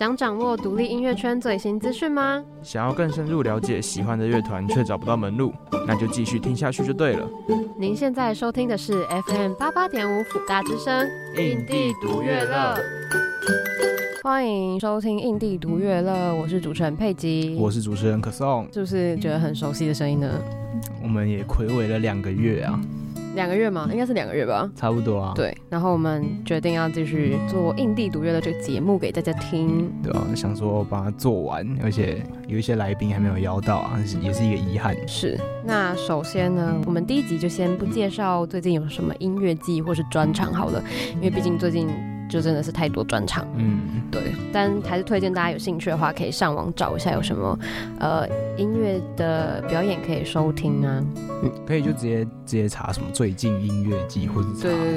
想掌握独立音乐圈最新资讯吗？想要更深入了解喜欢的乐团却找不到门路，那就继续听下去就对了。您现在收听的是 FM 八八点五辅大之声，印地独乐乐。欢迎收听印地独乐乐，我是主持人佩吉，我是主持人可颂，是不是觉得很熟悉的声音呢？我们也睽违了两个月啊。两个月吗？应该是两个月吧，差不多啊。对，然后我们决定要继续做印地独乐的这个节目给大家听。对啊，想说把它做完，而且有一些来宾还没有邀到啊，也是一个遗憾。是。那首先呢，我们第一集就先不介绍最近有什么音乐季或是专场好了，因为毕竟最近。就真的是太多专场，嗯，对，但还是推荐大家有兴趣的话，可以上网找一下有什么呃音乐的表演可以收听啊。嗯，可以就直接直接查什么最近音乐季，或者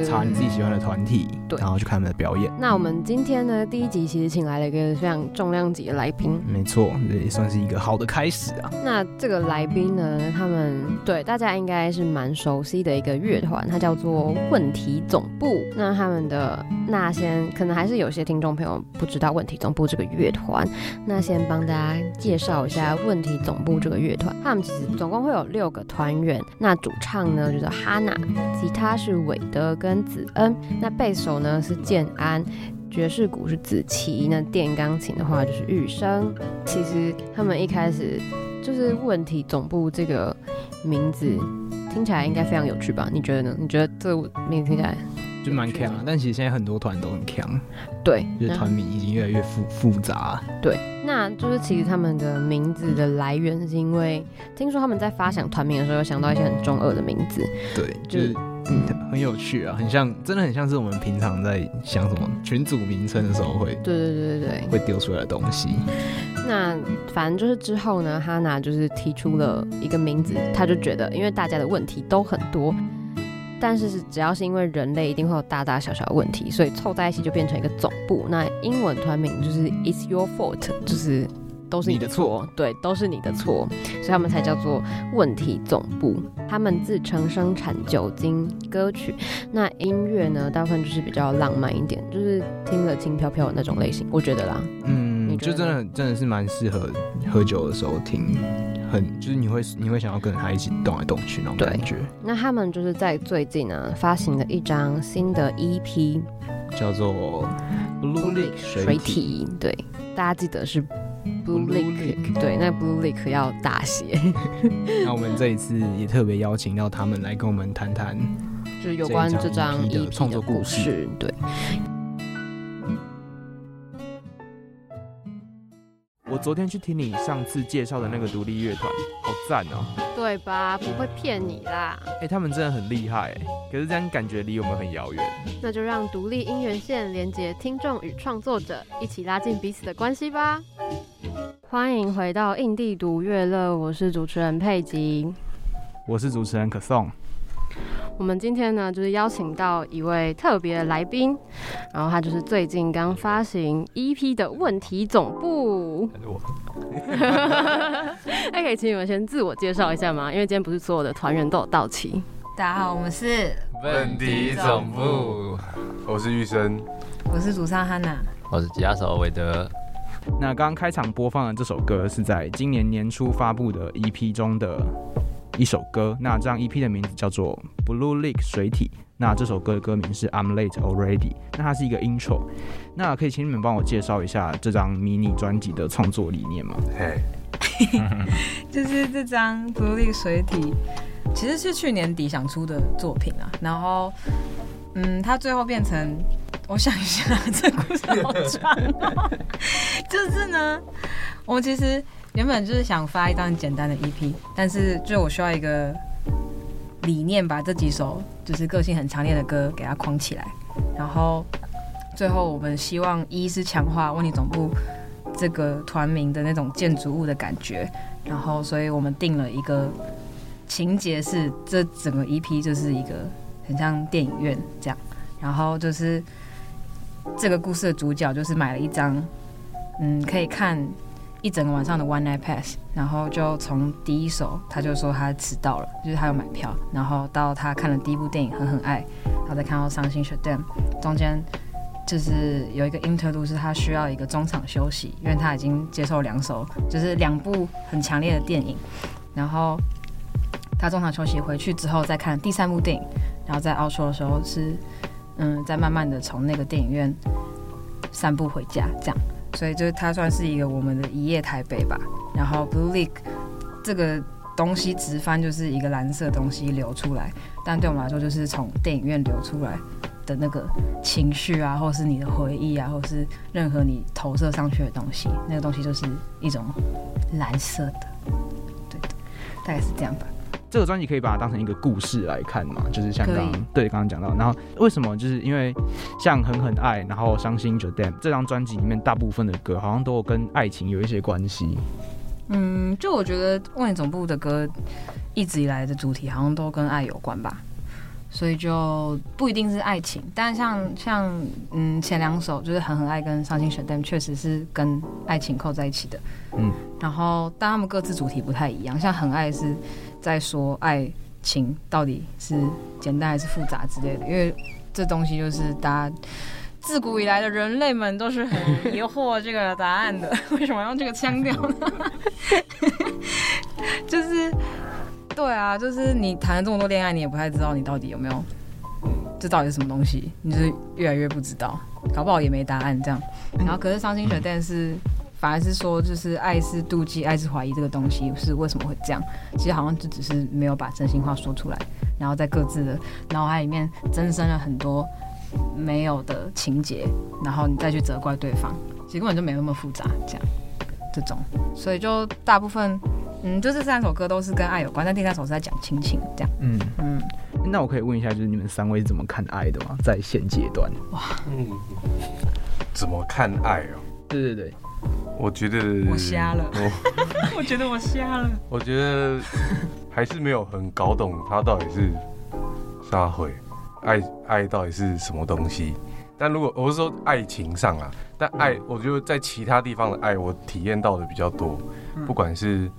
查查你自己喜欢的团体，对，然后去看他们的表演。那我们今天呢，第一集其实请来了一个非常重量级的来宾，没错，这也算是一个好的开始啊。那这个来宾呢，他们对大家应该是蛮熟悉的一个乐团，它叫做问题总部。那他们的那些。先可能还是有些听众朋友不知道问题总部这个乐团，那先帮大家介绍一下问题总部这个乐团。他们其实总共会有六个团员，那主唱呢就是哈娜，吉他是韦德跟子恩，那贝手呢是建安，爵士鼓是子琪，那电钢琴的话就是玉生。其实他们一开始就是问题总部这个名字听起来应该非常有趣吧？你觉得呢？你觉得这个名字听起来？就蛮强啊，但其实现在很多团都很强，对，就是团名已经越来越复复杂。对，那就是其实他们的名字的来源是因为听说他们在发想团名的时候，有想到一些很中二的名字。对，就是嗯，很有趣啊，很像，真的很像是我们平常在想什么群组名称的时候会，对对对对对，会丢出来的东西。那反正就是之后呢，哈娜就是提出了一个名字，他就觉得因为大家的问题都很多。但是是只要是因为人类，一定会有大大小小的问题，所以凑在一起就变成一个总部。那英文团名就是 It's Your Fault，就是都是你的错，对，都是你的错，所以他们才叫做问题总部。他们自称生产酒精歌曲，那音乐呢，大部分就是比较浪漫一点，就是听了轻飘飘的那种类型，我觉得啦，嗯，你就真的真的是蛮适合喝酒的时候听。很就是你会你会想要跟他一起动来动去那种感觉。那他们就是在最近呢发行了一张新的 EP，叫做 Blue Lick 水体。对，大家记得是 Blue Lick。对，那 Blue Lick 要大写。那我们这一次也特别邀请到他们来跟我们谈谈，就是有关这张 EP 的创作故事。对。我昨天去听你上次介绍的那个独立乐团，好赞哦！对吧？不会骗你啦。哎、欸，他们真的很厉害哎，可是这样感觉离我们很遥远。那就让独立音源线连接听众与创作者，一起拉近彼此的关系吧。欢迎回到印地独乐乐，我是主持人佩吉，我是主持人可颂。我们今天呢，就是邀请到一位特别的来宾，然后他就是最近刚发行 EP 的问题总部。那可以请你们先自我介绍一下吗？因为今天不是所有的团员都有到齐。大家好，我们是问题总部，我是玉生，我是主唱哈娜，我是吉他手韦德。那刚刚开场播放的这首歌是在今年年初发布的 EP 中的。一首歌，那这张 EP 的名字叫做 Blue Lick 水体。那这首歌的歌名是 I'm Late Already。那它是一个 intro。那可以请你们帮我介绍一下这张迷你专辑的创作理念吗？嘿，就是这张 Blue Lick 水体，其实是去年底想出的作品啊。然后，嗯，它最后变成，我想一下，这故事好长喔。就是呢，我其实。原本就是想发一张简单的 EP，但是就我需要一个理念，把这几首就是个性很强烈的歌给它框起来。然后最后我们希望一是强化问题总部这个团名的那种建筑物的感觉，然后所以我们定了一个情节是这整个 EP 就是一个很像电影院这样。然后就是这个故事的主角就是买了一张，嗯，可以看。一整个晚上的 One Night Pass，然后就从第一首他就说他迟到了，就是他有买票，然后到他看了第一部电影狠狠爱，然后再看到伤心 Shut Down，中间就是有一个 interlude 是他需要一个中场休息，因为他已经接受两首，就是两部很强烈的电影，然后他中场休息回去之后再看第三部电影，然后在澳洲的时候是嗯，再慢慢的从那个电影院散步回家这样，所以就它算是一个我们的一夜台北吧。然后 Blue Lake 这个东西直翻就是一个蓝色东西流出来，但对我们来说就是从电影院流出来。的那个情绪啊，或是你的回忆啊，或是任何你投射上去的东西，那个东西就是一种蓝色的，对的，大概是这样吧。这个专辑可以把它当成一个故事来看嘛，就是像刚刚对刚刚讲到，然后为什么就是因为像狠狠爱，然后伤心 Jodam 这张专辑里面大部分的歌好像都有跟爱情有一些关系。嗯，就我觉得问题总部的歌一直以来的主题好像都跟爱有关吧。所以就不一定是爱情，但像像嗯前两首就是狠狠爱跟伤心选 them 确实是跟爱情扣在一起的，嗯，然后但他们各自主题不太一样，像很爱是在说爱情到底是简单还是复杂之类的，因为这东西就是大家自古以来的人类们都是很疑惑这个答案的，为什么用这个腔调呢？就是。对啊，就是你谈了这么多恋爱，你也不太知道你到底有没有，这到底是什么东西，你就是越来越不知道，搞不好也没答案这样。然后可是伤心选 them 是反而是说，就是爱是妒忌，爱是怀疑这个东西是为什么会这样？其实好像就只是没有把真心话说出来，然后在各自的脑海里面增生了很多没有的情节，然后你再去责怪对方，其实根本就没那么复杂，这样这种，所以就大部分。嗯，就这三首歌都是跟爱有关，但第三首是在讲亲情，这样。嗯嗯，那我可以问一下，就是你们三位是怎么看爱的吗？在现阶段？哇，嗯，怎么看爱哦？对对对，我觉得我瞎了，我，我觉得我瞎了，我觉得还是没有很搞懂他到底是啥会爱爱到底是什么东西。但如果我是说爱情上啊，但爱，我觉得在其他地方的爱，我体验到的比较多，不管是。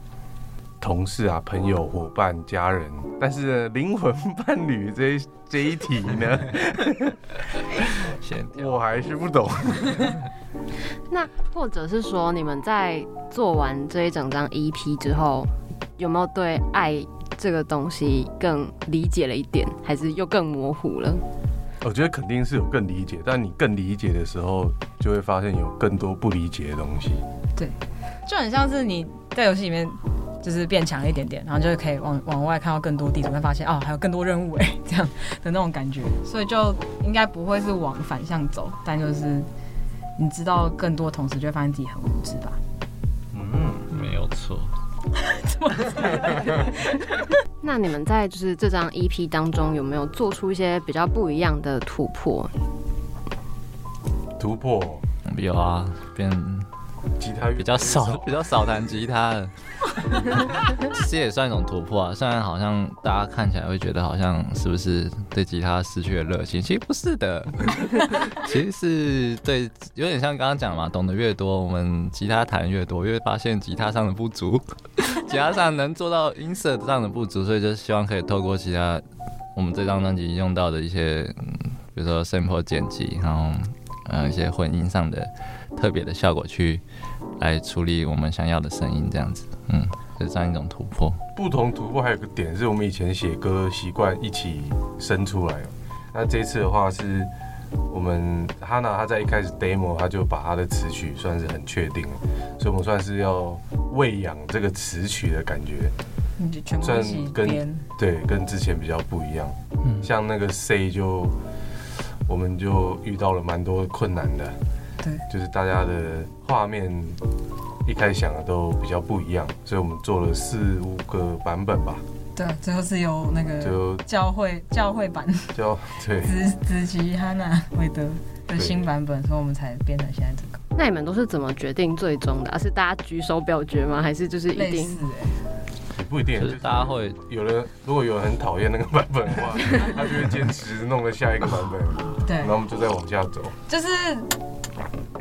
同事啊，朋友、伙伴、家人，但是灵魂伴侣这一这一题呢，我还是不懂。那或者是说，你们在做完这一整张 EP 之后，有没有对爱这个东西更理解了一点，还是又更模糊了？我觉得肯定是有更理解，但你更理解的时候，就会发现有更多不理解的东西。对，就很像是你在游戏里面。就是变强一点点，然后就可以往往外看到更多地图，会发现哦，还有更多任务哎，这样的那种感觉，所以就应该不会是往反向走，但就是你知道更多，同时就会发现自己很无知吧。嗯，没有错。那你们在就是这张 EP 当中有没有做出一些比较不一样的突破？突破有啊，变。吉他比较少，比较少弹吉他的，其实也算一种突破啊。虽然好像大家看起来会觉得好像是不是对吉他失去了热情，其实不是的，其实是对，有点像刚刚讲嘛，懂得越多，我们吉他弹越多，越发现吉他上的不足，吉他上能做到音色上的不足，所以就希望可以透过其他我们这张专辑用到的一些，比如说 sample 剪辑，然后呃一些混音上的。特别的效果去来处理我们想要的声音，这样子，嗯，就这样一种突破。不同突破还有个点是我们以前写歌习惯一起生出来，那这次的话是我们哈娜他在一开始 demo 他就把他的词曲算是很确定了，所以我们算是要喂养这个词曲的感觉，算跟对跟之前比较不一样。嗯，像那个 Say 就我们就遇到了蛮多困难的。对，就是大家的画面一开始想的都比较不一样，所以我们做了四五个版本吧。对，最后是由那个就教会教会版教对子子琪哈娜韦德的新版本，所以我们才变成现在这个。那你们都是怎么决定最终的？是大家举手表决吗？还是就是一定？也不一定，就是大家会有人如果有人很讨厌那个版本的话，他就会坚持弄了下一个版本。对，然后我们就再往下走。就是。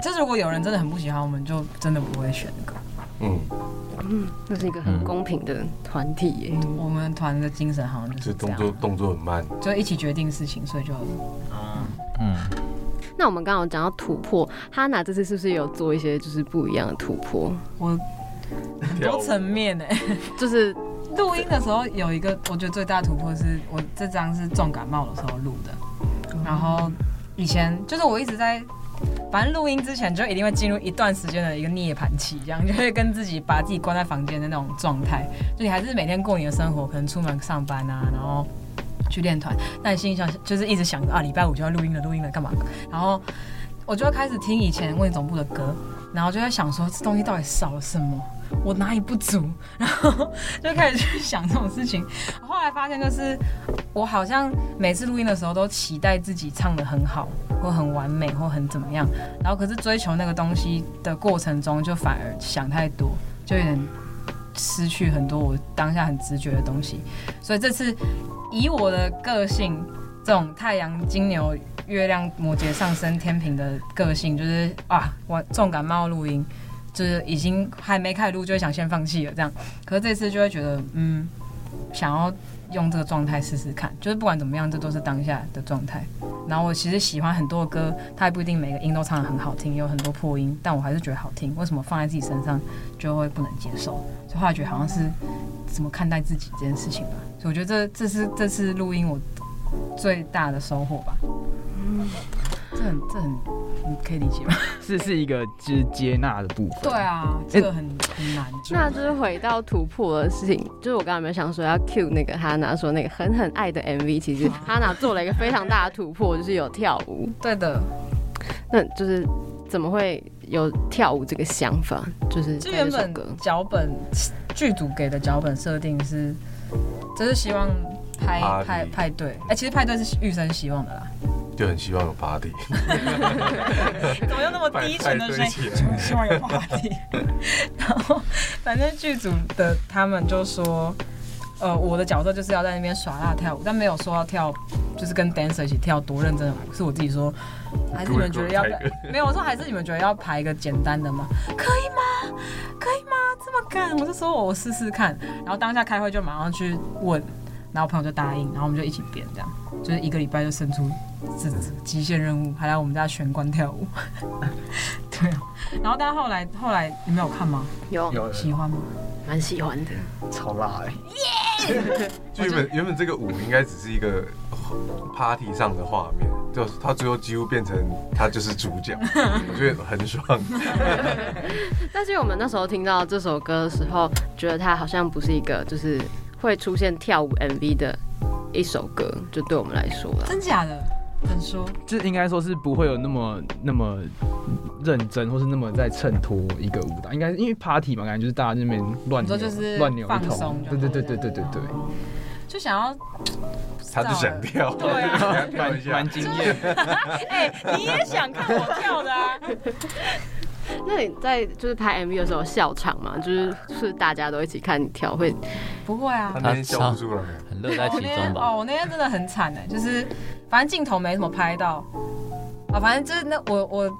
就是如果有人真的很不喜欢，我们就真的不会选那个。嗯嗯，这是一个很公平的团体耶。嗯、我们团的精神好像就是，动作动作很慢，就一起决定事情，所以就嗯。那我们刚刚有讲到突破，哈娜这次是不是有做一些就是不一样的突破？我很多层面呢、欸，就是录音的时候有一个，我觉得最大的突破是我这张是重感冒的时候录的，然后以前就是我一直在。反正录音之前就一定会进入一段时间的一个涅槃期，这样就会跟自己把自己关在房间的那种状态。就你还是每天过你的生活，可能出门上班啊，然后去练团，但你心里想就是一直想着啊，礼拜五就要录音了，录音了干嘛？然后我就会开始听以前问总部的歌，然后就在想说这东西到底少了什么。我哪里不足？然后就开始去想这种事情。后来发现，就是我好像每次录音的时候都期待自己唱得很好，或很完美，或很怎么样。然后可是追求那个东西的过程中，就反而想太多，就有点失去很多我当下很直觉的东西。所以这次以我的个性，这种太阳金牛、月亮摩羯上升天平的个性，就是啊，我重感冒录音。就是已经还没开始录，就会想先放弃了这样。可是这次就会觉得，嗯，想要用这个状态试试看。就是不管怎么样，这都是当下的状态。然后我其实喜欢很多歌，它也不一定每个音都唱得很好听，有很多破音，但我还是觉得好听。为什么放在自己身上就会不能接受？所以后来觉得好像是怎么看待自己这件事情吧。所以我觉得这这是这次录音我最大的收获吧。嗯。这很这很，你可以理解吗？是是一个就是接纳的部分。对啊，这个很、欸、很难。那就是回到突破的事情，就是我刚刚有没有想说要 cue 那个哈娜说那个狠狠爱的 MV，其实哈娜做了一个非常大的突破，就是有跳舞。对的。那就是怎么会有跳舞这个想法？就是这原本脚本剧组给的脚本设定是，就是希望拍派派对。哎、欸，其实派对是玉生希望的啦。就很希望有 party，怎么用那么低沉的声音？就 希望有 party。然后，反正剧组的他们就说，呃，我的角色就是要在那边耍辣跳舞，但没有说要跳，就是跟 dancer 一起跳多认真的舞。是我自己说，还是你们觉得要？没有，我说还是你们觉得要排一个简单的吗？可以吗？可以吗？这么干？我就说我试试看。然后当下开会就马上去问，然后朋友就答应，然后我们就一起编，这样就是一个礼拜就生出。这极限任务，还来我们家玄关跳舞，对。然后，但后来后来你们有看吗？有，有喜欢吗？蛮喜欢的，超辣哎！耶！就原本原本这个舞应该只是一个 party 上的画面，就他最后几乎变成他就是主角，我觉得很爽。但是我们那时候听到这首歌的时候，觉得它好像不是一个就是会出现跳舞 MV 的一首歌，就对我们来说了。真假的？怎说？这应该说是不会有那么那么认真，或是那么在衬托一个舞蹈。应该因为 party 嘛，感觉就是大家那边乱扭，就是乱扭一通。对对对对对对对。就想要，他就想跳，对啊，蛮蛮惊艳。哎，你也想看我跳的啊？那你在就是拍 MV 的时候笑场吗？就是是大家都一起看你跳，会不会啊？他那天笑不住了，很乐在其中吧？哦，我那天真的很惨哎，就是反正镜头没怎么拍到啊，反正就是那我我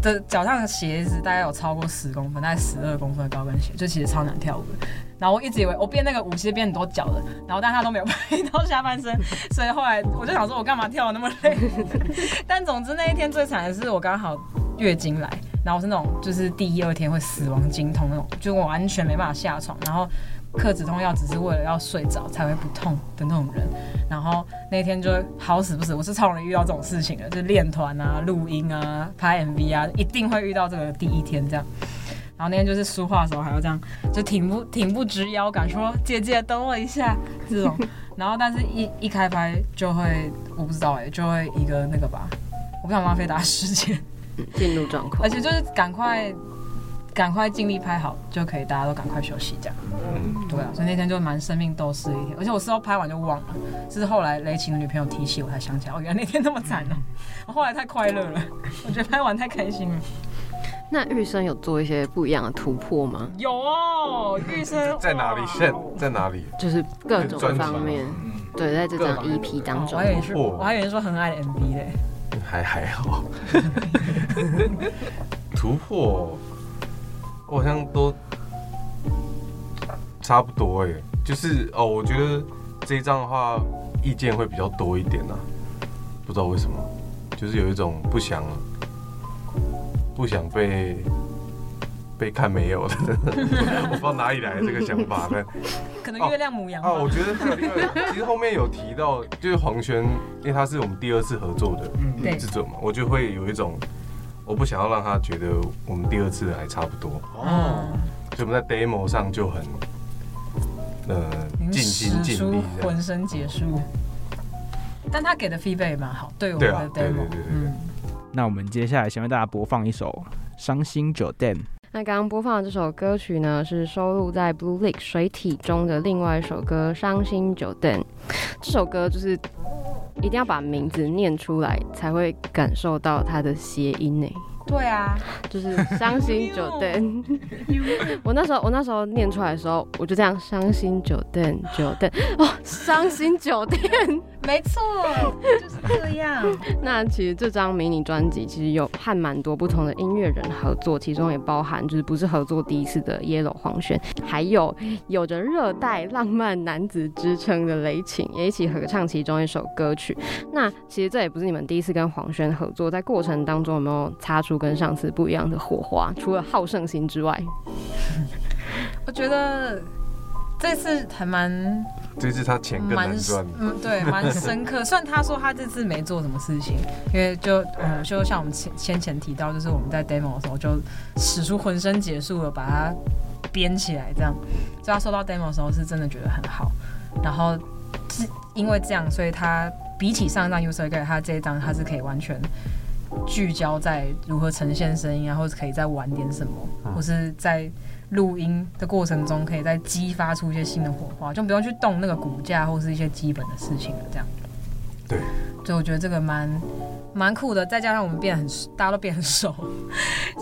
的脚上的鞋子大概有超过十公分，大概十二公分的高跟鞋，就其实超难跳舞的。然后我一直以为我编那个舞其实编很多脚的，然后但他都没有拍到下半身，所以后来我就想说，我干嘛跳得那么累？但总之那一天最惨的是我刚好月经来。然后是那种，就是第一二天会死亡经痛那种，就我完全没办法下床，然后克止痛药只是为了要睡着才会不痛的那种人。然后那天就好死不死，我是超容易遇到这种事情的，就是练团啊、录音啊、拍 MV 啊，一定会遇到这个第一天这样。然后那天就是书画的时候还要这样，就挺不挺不直腰杆，说姐姐等我一下这种。然后但是一一开拍就会，我不知道哎、欸，就会一个那个吧，我不想浪费大家时间。进入状况，而且就是赶快，赶快尽力拍好就可以，大家都赶快休息这样。嗯，对啊，所以那天就蛮生命斗士一天，而且我事后拍完就忘了，是后来雷晴的女朋友提起我才想起来，哦，原来那天那么惨呢。我后来太快乐了，我觉得拍完太开心了。那玉生有做一些不一样的突破吗？有哦，玉生在哪里？现在哪里？就是各种方面，对，在这张 EP 当中。我还以为是，我还以为说很爱 MV 嘞。还还好，突破，我好像都差不多哎，就是哦，我觉得这一张的话意见会比较多一点呐，不知道为什么，就是有一种不想不想被被看没有的，我不知道哪里来的这个想法呢？可能月亮母羊吧。哦，我觉得还有另外，其实后面有提到，就是黄轩，因为他是我们第二次合作的制作嘛，我就会有一种，我不想要让他觉得我们第二次还差不多哦，所以我们在 demo 上就很呃尽心尽力，浑身解数。但他给的 feedback 也蛮好，对我们的 demo，对对对对。嗯，那我们接下来先为大家播放一首《伤心酒店》。那刚刚播放的这首歌曲呢，是收录在《Blue Lake 水体》中的另外一首歌《伤心酒店》。这首歌就是一定要把名字念出来，才会感受到它的谐音呢。对啊，就是伤心酒店。我那时候我那时候念出来的时候，我就这样伤心酒店酒店哦，伤心酒店，没错，就是这样。那其实这张迷你专辑其实有和蛮多不同的音乐人合作，其中也包含就是不是合作第一次的 Yellow 黄轩，还有有着热带浪漫男子之称的雷擎也一起合唱其中一首歌曲。那其实这也不是你们第一次跟黄轩合作，在过程当中有没有擦出跟上次不一样的火花，除了好胜心之外，我觉得这次还蛮，这次他钱更难赚，嗯，对，蛮深刻。虽然他说他这次没做什么事情，因为就嗯，就像我们前先前提到，就是我们在 demo 的时候就使出浑身解数了，把它编起来，这样，所以他收到 demo 的时候是真的觉得很好。然后是因为这样，所以他比起上一张 User Guide，他这一张他是可以完全。聚焦在如何呈现声音啊，或者可以再玩点什么，或是在录音的过程中可以再激发出一些新的火花，就不用去动那个骨架或是一些基本的事情了。这样，对，所以我觉得这个蛮蛮酷的。再加上我们变很，大家都变很熟，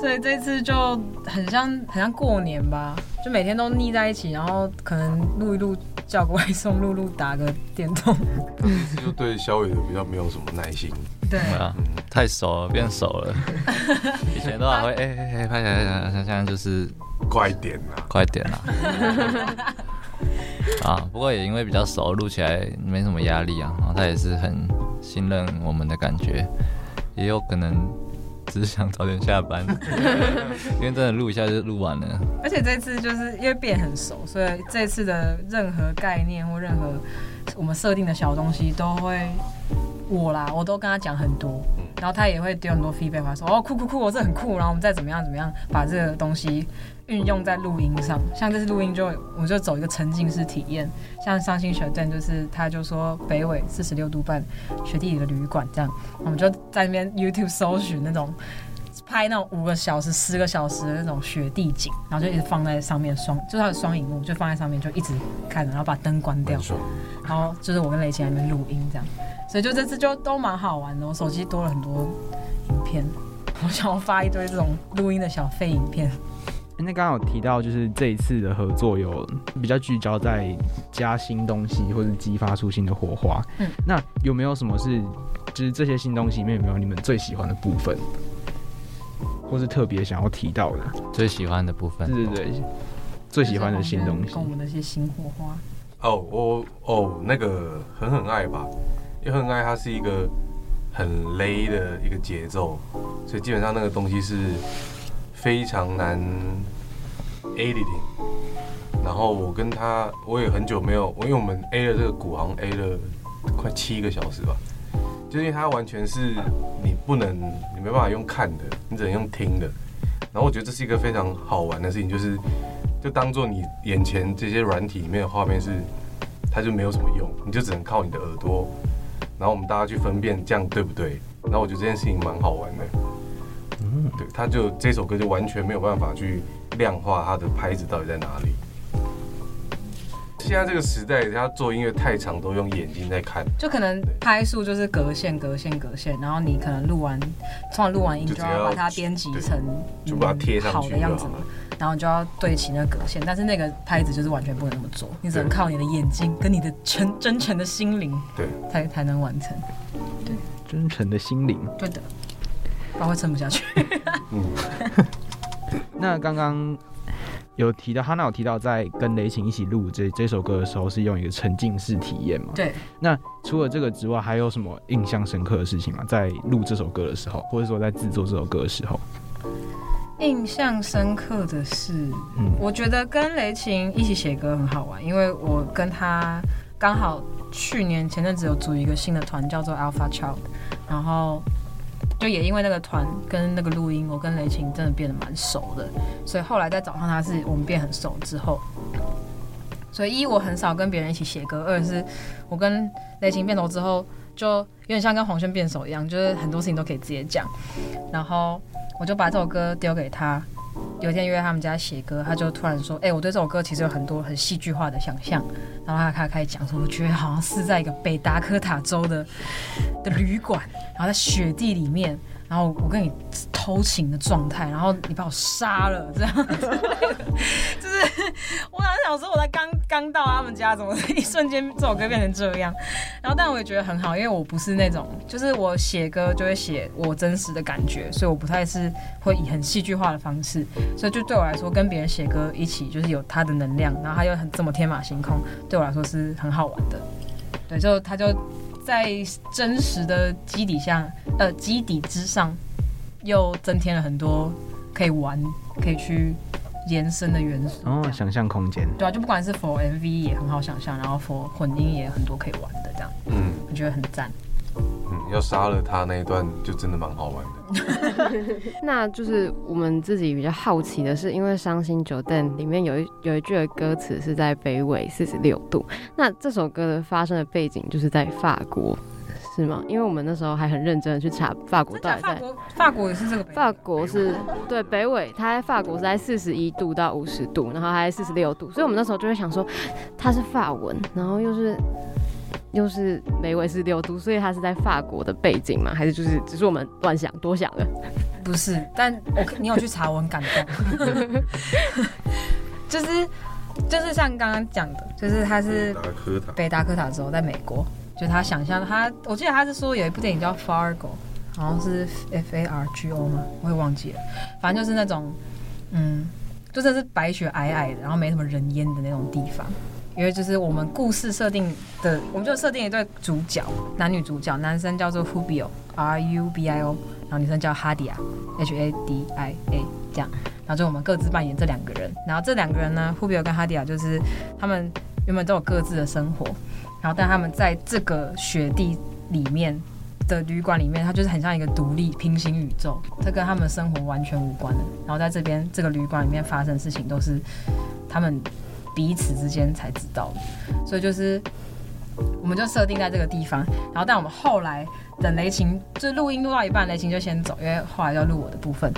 所以这次就很像很像过年吧，就每天都腻在一起，然后可能录一录，叫个外送，录录打个电动。这次就对小伟的比较没有什么耐心。对啊，太熟了，变熟了。以前都还会哎哎哎拍起来，现在就是快点啊，快点啊。啊，不过也因为比较熟，录起来没什么压力啊。然后他也是很信任我们的感觉，也有可能只是想早点下班，因为真的录一下就录完了。而且这次就是因为变很熟，所以这次的任何概念或任何我们设定的小东西都会。我啦，我都跟他讲很多，然后他也会丢很多 feedback，他说哦酷酷酷，我这很酷，然后我们再怎么样怎么样把这个东西运用在录音上。像这次录音就我们就走一个沉浸式体验，像伤心学店就是他就说北纬四十六度半雪地里的旅馆这样，我们就在那边 YouTube 搜寻那种拍那种五个小时、十个小时的那种雪地景，然后就一直放在上面双，就是它的双荧幕就放在上面就一直看着，然后把灯关掉，然后就是我跟雷擎在那边录音这样。所以就这次就都蛮好玩的，我手机多了很多影片，我想要发一堆这种录音的小废影片。那刚刚有提到，就是这一次的合作有比较聚焦在加新东西，或者激发出新的火花。嗯，那有没有什么是，就是这些新东西里面有没有你们最喜欢的部分，或是特别想要提到的？最喜欢的部分？对对对，最喜欢的新东西，跟我们那些新火花。哦，我哦，那个狠狠爱吧。因为很爱它是一个很勒的一个节奏，所以基本上那个东西是非常难 editing。然后我跟他，我也很久没有，因为我们 A 了这个鼓，行 A 了快七个小时吧。就因为它完全是你不能，你没办法用看的，你只能用听的。然后我觉得这是一个非常好玩的事情，就是就当做你眼前这些软体里面的画面是，它就没有什么用，你就只能靠你的耳朵。然后我们大家去分辨这样对不对？然后我觉得这件事情蛮好玩的。嗯，对，他就这首歌就完全没有办法去量化它的拍子到底在哪里。现在这个时代，他做音乐太长都用眼睛在看，就可能拍数就是隔线、隔线、隔线，然后你可能录完，通常录完音就要把它编辑成就把它贴上去好的样子嘛。然后你就要对齐那个格线，但是那个拍子就是完全不能那么做，你只能靠你的眼睛跟你的真真诚的心灵，对，才才能完成。对，真诚的心灵，对的，不然会撑不下去。嗯，那刚刚有提到，哈娜有提到，在跟雷琴一起录这这首歌的时候，是用一个沉浸式体验嘛？对。那除了这个之外，还有什么印象深刻的事情吗？在录这首歌的时候，或者说在制作这首歌的时候？印象深刻的是，嗯，我觉得跟雷琴一起写歌很好玩，因为我跟他刚好去年前阵子有组一个新的团，叫做 Alpha Child，然后。就也因为那个团跟那个录音，我跟雷晴真的变得蛮熟的，所以后来在找上他是我们变很熟之后，所以一我很少跟别人一起写歌，二是我跟雷晴变熟之后，就有点像跟黄轩变熟一样，就是很多事情都可以直接讲，然后我就把这首歌丢给他。有一天约他们家写歌，他就突然说：“哎、我对这首歌其实有很多很戏剧化的想象。”然后他开始讲说：“我觉得好像是在一个北达科塔州的的旅馆，然后在雪地里面。”然后我跟你偷情的状态，然后你把我杀了，这样子，就是我好像想说我在刚刚到他们家，怎么一瞬间这首歌变成这样？然后但我也觉得很好，因为我不是那种，就是我写歌就会写我真实的感觉，所以我不太是会以很戏剧化的方式，所以就对我来说，跟别人写歌一起就是有他的能量，然后他又很这么天马行空，对我来说是很好玩的。对，就他就。在真实的基底下，呃，基底之上，又增添了很多可以玩、可以去延伸的元素。哦，想象空间。对啊，就不管是 for MV 也很好想象，然后 for 混音也有很多可以玩的，这样。嗯，我觉得很赞。嗯，要杀了他那一段就真的蛮好玩的。那就是我们自己比较好奇的是，因为《伤心酒店》里面有一有一句的歌词是在北纬四十六度，那这首歌的发生的背景就是在法国，是吗？因为我们那时候还很认真的去查法国到底在，法国也是这个，法国是对北纬，它在法国是在四十一度到五十度，然后还在四十六度，所以我们那时候就会想说它是法文，然后又是。又是梅威是六度，所以他是在法国的背景吗？还是就是只是我们乱想多想了？不是，但我你有去查，我很感动。就是就是像刚刚讲的，就是他是北达科塔州在美国，就他想象他，我记得他是说有一部电影叫 Fargo，好像是 F A R G O 吗？我也忘记了，反正就是那种嗯，就真是白雪皑皑的，然后没什么人烟的那种地方。因为就是我们故事设定的，我们就设定一对主角，男女主角，男生叫做 Rubio，R U B I O，然后女生叫 Hadia，H A D I A，这样，然后就我们各自扮演这两个人，然后这两个人呢，Rubio 跟 Hadia 就是他们原本都有各自的生活，然后但他们在这个雪地里面的旅馆里面，它就是很像一个独立平行宇宙，这跟他们生活完全无关的，然后在这边这个旅馆里面发生的事情都是他们。彼此之间才知道的，所以就是，我们就设定在这个地方，然后但我们后来等雷晴就录音录到一半，雷晴就先走，因为后来要录我的部分，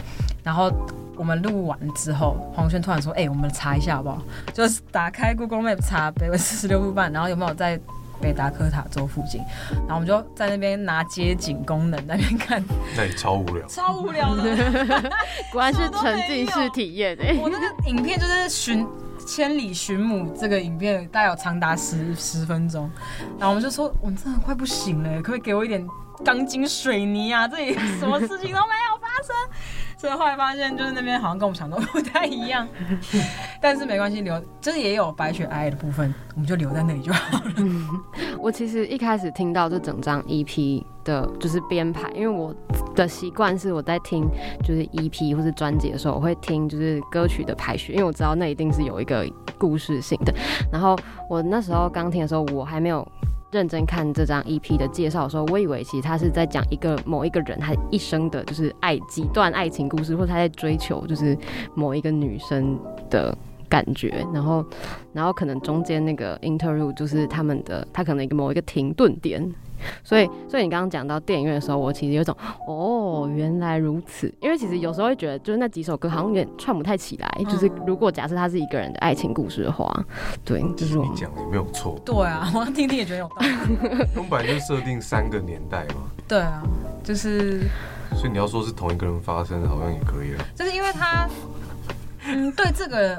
然后我们录完之后，黄轩突然说：“哎、欸，我们查一下好不好？就是打开 Google Map 查北纬四十六度半，然后有没有在北达科塔州附近？然后我们就在那边拿街景功能在那边看，那里超无聊，超无聊的，果然是沉浸式体验哎！我那个影片就是寻。千里寻母这个影片大概有长达十十分钟，然后我们就说，我们真的快不行了，可不可以给我一点钢筋水泥啊？这里 什么事情都没有发生。所以后来发现，就是那边好像跟我们想的 不太一样，但是没关系，留就是也有白雪皑皑的部分，我们就留在那里就好了。我其实一开始听到这整张 EP 的，就是编排，因为我的习惯是我在听就是 EP 或是专辑的时候，我会听就是歌曲的排序，因为我知道那一定是有一个故事性的。然后我那时候刚听的时候，我还没有。认真看这张 EP 的介绍的时候，我以为其实他是在讲一个某一个人他一生的就是爱几段爱情故事，或者他在追求就是某一个女生的感觉，然后然后可能中间那个 interview 就是他们的他可能一个某一个停顿点。所以，所以你刚刚讲到电影院的时候，我其实有一种哦，原来如此。因为其实有时候会觉得，就是那几首歌好像有点串不太起来。嗯、就是如果假设它是一个人的爱情故事的话，对，就是我你讲的也没有错。对啊，我听听也觉得有道理。我们本来就设定三个年代嘛。对啊，就是。所以你要说是同一个人发生，好像也可以了。就是因为他，嗯，对这个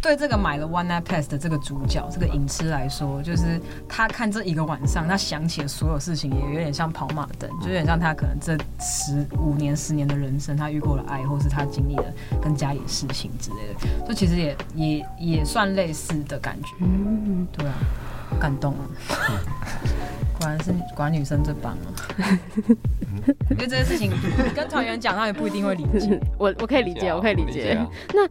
对这个买了 One Night Pass 的这个主角，这个影痴来说，就是他看这一个晚上，他想起的所有事情，也有点像跑马灯，就有点像他可能这十五年、十年的人生，他遇过了爱，或是他经历了跟家里的事情之类的，就其实也也也算类似的感觉。嗯，对啊，感动啊。果然是管女生最棒了，因为这件事情跟团员讲，他也不一定会理解。我我可以理解，我可以理解。那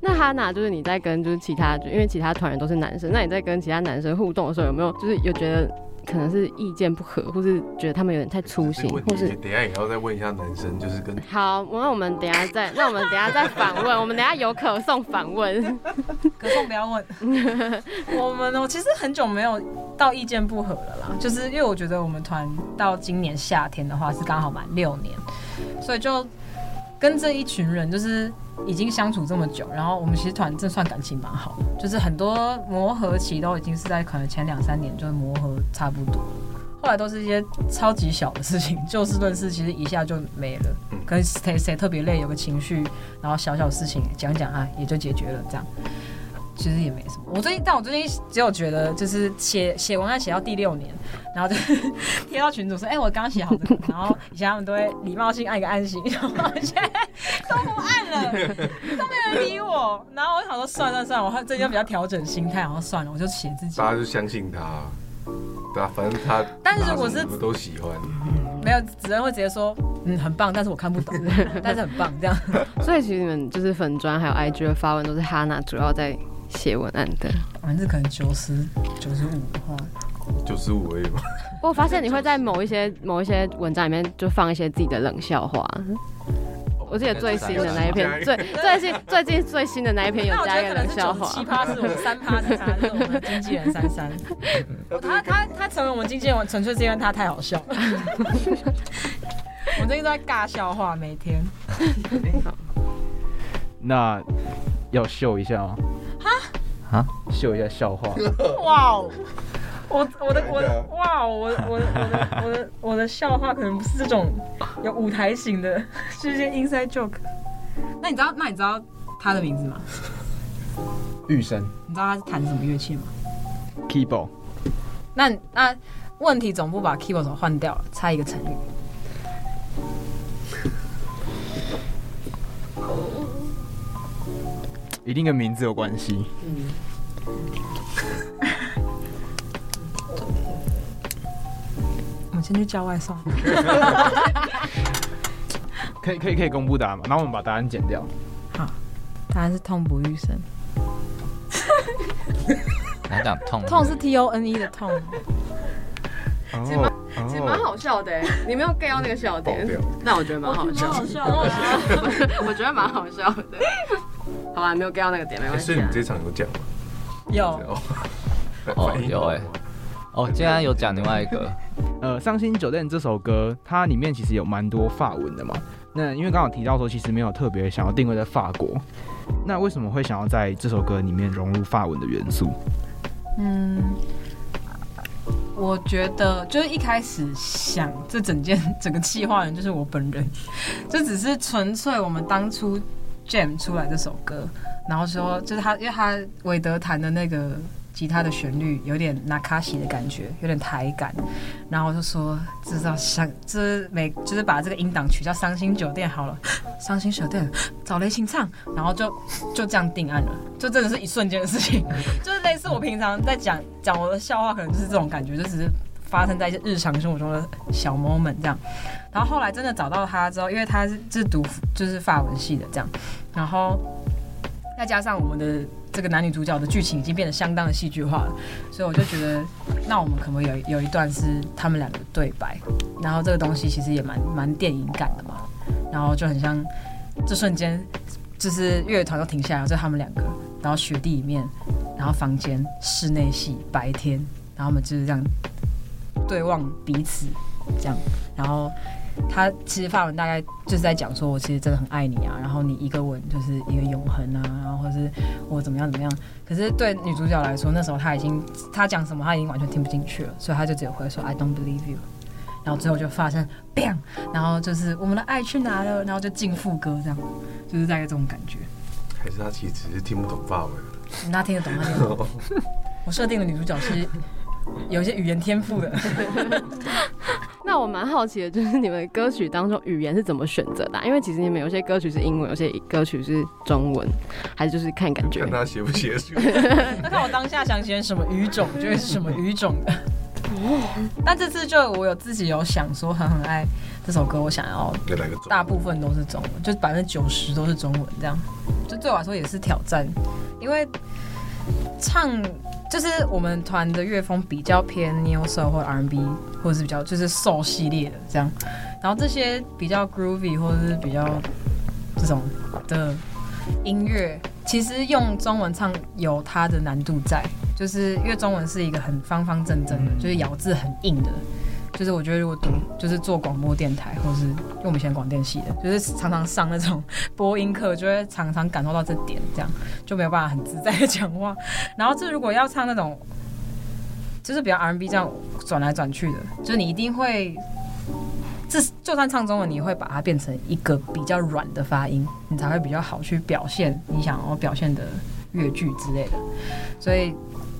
那哈娜就是你在跟就是其他，因为其他团员都是男生，那你在跟其他男生互动的时候，有没有就是有觉得？可能是意见不合，或是觉得他们有点太粗心，或是等下也要再问一下男生，就是跟好，那我们等下再，那我们等下再反问，我们等下有可送反问，可送不要问。我们我其实很久没有到意见不合了啦，就是因为我觉得我们团到今年夏天的话是刚好满六年，所以就跟这一群人就是。已经相处这么久，然后我们其实团这算感情蛮好的，就是很多磨合期都已经是在可能前两三年就磨合差不多，后来都是一些超级小的事情，就事论事，其实一下就没了。可能谁谁特别累，有个情绪，然后小小事情讲讲啊，也就解决了这样。其实也没什么。我最近，但我最近只有觉得，就是写写文案写到第六年，然后就 贴到群主说：“哎、欸，我刚写好这个。”然后以前他们都会礼貌性按一个安心，然后现在都不按了，都没人理我。然后我就想说：“算了算了，我最近比较调整心态，然后算了，我就写自己。”大家就相信他，对啊，反正他。但是如果是我们都喜欢，没有只能会直接说：“嗯，很棒，但是我看不懂，但是很棒。”这样。所以其实你们就是粉砖还有 IG 的发文都是哈娜主要在。写文案的，反正可能九十九十五的话，九十五而已吧。我发现你会在某一些某一些文章里面就放一些自己的冷笑话。我记得最新的那一篇，最最近最近最新的那一篇有加一个冷笑话。奇葩是我们三趴的他，是我们经纪人珊珊。他他他成为我们经纪人，纯粹是因为他太好笑了。我最近都在尬笑话，每天。那要秀一下吗？啊！秀一下笑话。哇哦！我我的我的哇！我我我的我的我的笑话可能不是这种有舞台型的，是一些 inside joke。那你知道那你知道他的名字吗？玉生。你知道他是弹什么乐器吗？Keyboard。那那问题总部把 keyboard 手换掉了，猜一个成语。一定跟名字有关系。嗯。我们先去叫外送。可以可以可以公布答案吗？那我们把答案剪掉。好，答案是痛不欲生。还讲痛？痛是 T O N E 的痛。其实蛮其实蛮好笑的，你没有 get 到那个笑点，那我觉得蛮好笑。好笑。我觉得蛮好笑的。好吧，没有 get 到那个点，没关系。所以你这场有讲吗？有。哦，有哎。哦，竟然有讲另外一个。呃，伤心酒店这首歌，它里面其实有蛮多法文的嘛。那因为刚好提到说，其实没有特别想要定位在法国。那为什么会想要在这首歌里面融入法文的元素？嗯，我觉得就是一开始想这整件 整个企划人就是我本人，这只是纯粹我们当初。Jam 出来这首歌，然后说就是他，因为他韦德弹的那个吉他的旋律有点那卡西的感觉，有点台感，然后我就说知道伤，就是每就是把这个音档取叫伤心酒店好了，伤心酒店找雷琴唱，然后就就这样定案了，就真的是一瞬间的事情，就是类似我平常在讲讲我的笑话，可能就是这种感觉，就只是。发生在一些日常生活中的小 moment 这样，然后后来真的找到他之后，因为他是是读就是法文系的这样，然后再加上我们的这个男女主角的剧情已经变得相当的戏剧化了，所以我就觉得，那我们可不可以有有一段是他们两个对白，然后这个东西其实也蛮蛮电影感的嘛，然后就很像这瞬间就是乐团都停下来，就他们两个，然后雪地里面，然后房间室内戏白天，然后我们就是这样。对望彼此，这样，然后他其实发文大概就是在讲说，我其实真的很爱你啊，然后你一个吻就是一个永恒啊，然后或是我怎么样怎么样。可是对女主角来说，那时候她已经她讲什么，她已经完全听不进去了，所以她就只有会说 I don't believe you，然后最后就发生 bang，然后就是我们的爱去哪了，然后就进副歌这样，就是大概这种感觉。还是他其实只是听不懂法文？那听得懂，他听得懂。我设定的女主角是有一些语言天赋的。那我蛮好奇的，就是你们歌曲当中语言是怎么选择的？因为其实你们有些歌曲是英文，有些歌曲是中文，还是就是看感觉？看他写不写。那看我当下想写什么语种，就会是什么语种的。但这次就我有自己有想说，很很爱这首歌，我想要大部分都是中文，就百分之九十都是中文，这样就对我来说也是挑战，因为唱。就是我们团的乐风比较偏 neo soul 或 R&B，或者是比较就是 soul 系列的这样，然后这些比较 groovy 或者是比较这种的音乐，其实用中文唱有它的难度在，就是因为中文是一个很方方正正的，就是咬字很硬的。就是我觉得如果读就是做广播电台，或是因为我们以前广电系的，就是常常上那种 播音课，就会常常感受到这点，这样就没有办法很自在的讲话。然后这如果要唱那种，就是比较 R&B 这样转来转去的，就你一定会，这就算唱中文，你会把它变成一个比较软的发音，你才会比较好去表现你想要表现的乐句之类的，所以。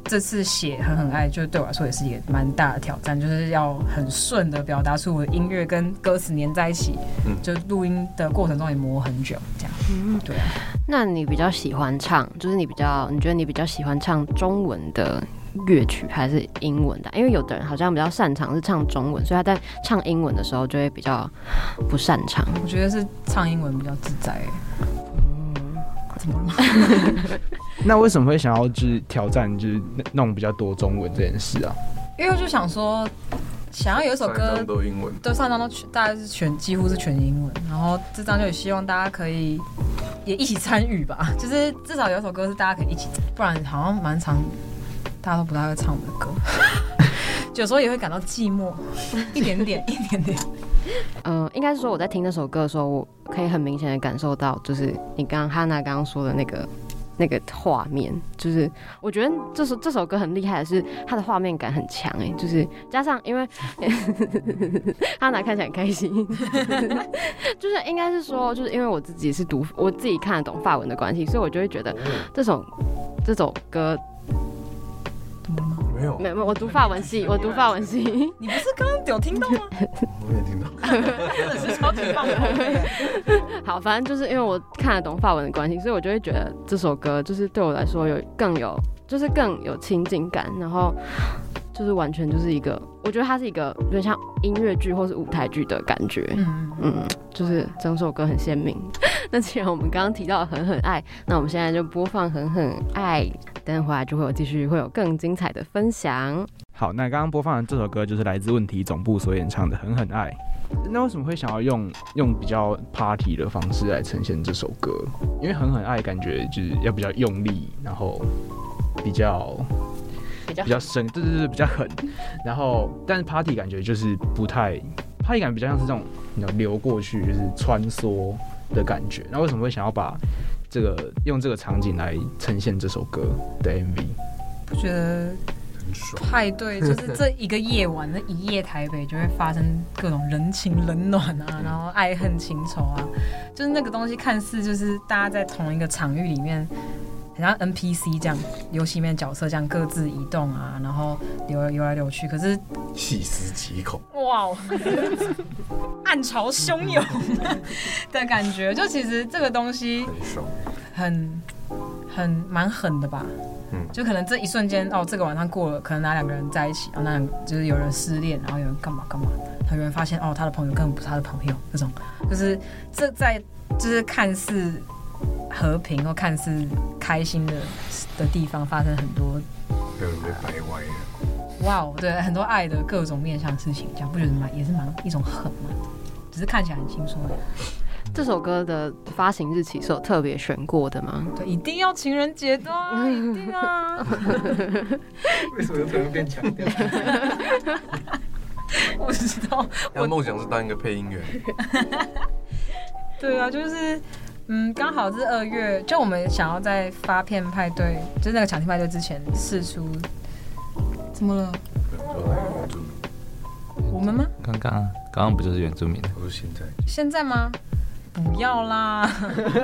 这次写狠狠爱，就对我来说也是一个蛮大的挑战，就是要很顺的表达出我的音乐跟歌词粘在一起。嗯，就录音的过程中也磨很久，这样。嗯，对啊。那你比较喜欢唱，就是你比较，你觉得你比较喜欢唱中文的乐曲还是英文的？因为有的人好像比较擅长是唱中文，所以他在唱英文的时候就会比较不擅长。我觉得是唱英文比较自在。那为什么会想要就是挑战就是弄比较多中文这件事啊？因为我就想说，想要有一首歌都英文，对，上张都全大概是全几乎是全英文，然后这张就也希望大家可以也一起参与吧，就是至少有一首歌是大家可以一起，不然好像蛮长大家都不太会唱我的歌，有时候也会感到寂寞，一点点，一点点。嗯、呃，应该是说我在听那首歌的时候，我可以很明显的感受到，就是你刚刚 Hana 刚刚说的那个那个画面，就是我觉得这首这首歌很厉害的是它的画面感很强哎，就是加上因为 Hana 看起来很开心，就是应该是说，就是因为我自己是读我自己看得懂法文的关系，所以我就会觉得这首这首歌。没有，没有，我读法文系，我读法文系。你不是刚刚有听到吗？我也听到，真的是超级棒。好，反正就是因为我看得懂法文的关系，所以我就会觉得这首歌就是对我来说有更有，就是更有亲近感，然后就是完全就是一个，我觉得它是一个有点像音乐剧或是舞台剧的感觉。嗯嗯，就是整首歌很鲜明。那既然我们刚刚提到了狠狠爱，那我们现在就播放狠狠爱。等会回来就会有继续会有更精彩的分享。好，那刚刚播放的这首歌就是来自问题总部所演唱的《狠狠爱》。那为什么会想要用用比较 party 的方式来呈现这首歌？因为《狠狠爱》感觉就是要比较用力，然后比较比较比较深，对对对，比较狠。然后，但是 party 感觉就是不太 party 感觉比较像是这种你要流过去，就是穿梭的感觉。那为什么会想要把这个用这个场景来呈现这首歌的 MV，不觉得很爽？派对就是这一个夜晚，那一夜台北就会发生各种人情冷暖啊，然后爱恨情仇啊，就是那个东西看似就是大家在同一个场域里面，很像 NPC 这样，游戏里面角色这样各自移动啊，然后流游来流去，可是细思极恐，哇，暗潮汹涌的感觉，就其实这个东西很爽。很很蛮狠的吧，嗯，就可能这一瞬间哦，这个晚上过了，可能哪两个人在一起，然后那两就是有人失恋，然后有人干嘛干嘛，他有人发现哦，他的朋友根本不是他的朋友，这种。就是这在就是看似和平或看似开心的的地方发生很多，有人被掰歪了，哇哦，对，很多爱的各种面向事情，这样不觉得蛮也是蛮一种狠吗？只是看起来很轻松。这首歌的发行日期是有特别选过的吗？对，一定要情人节的，一定啊！为什么又突然变强调？我不知道，我的梦想是当一个配音员。对啊，就是嗯，刚好是二月，就我们想要在发片派对，就是那个抢听派对之前试出。怎么了？我们吗？刚刚啊，刚刚不就是原住民的？不是现在。现在吗？不要啦！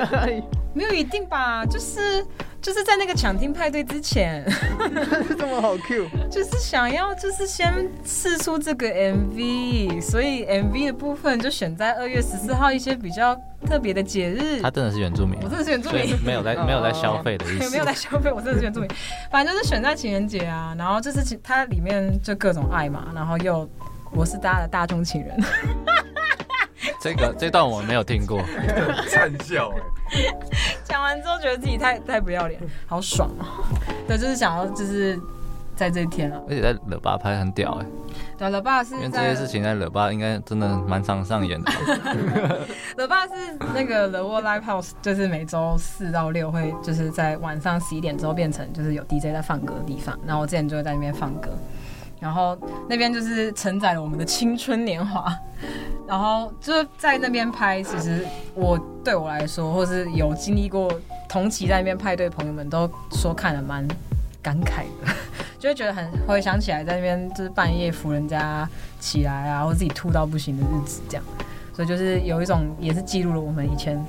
没有一定吧，就是就是在那个抢听派对之前，这么好 Q，就是想要就是先试出这个 MV，所以 MV 的部分就选在二月十四号一些比较特别的节日。他真的是原住民，我真的是原住民，没有在没有在消费的意思，没有在消费，我真的是原住民。反正就是选在情人节啊，然后就是它里面就各种爱嘛，然后又我是大家的大众情人。这个这段我没有听过，惨笑哎！讲完之后觉得自己太太不要脸，好爽啊！对，就是想要就是在这一天啊，而且在乐吧拍很屌哎。对，乐吧是因为这些事情在乐吧应该真的蛮常上演的。乐吧是那个 The World Live House，就是每周四到六会就是在晚上十一点之后变成就是有 DJ 在放歌的地方，然后我之前就会在那边放歌。然后那边就是承载了我们的青春年华，然后就是在那边拍，其实我对我来说，或是有经历过同期在那边派对的朋友们都说看了蛮感慨的，就会觉得很回想起来在那边就是半夜扶人家起来啊，或自己吐到不行的日子这样，所以就是有一种也是记录了我们以前。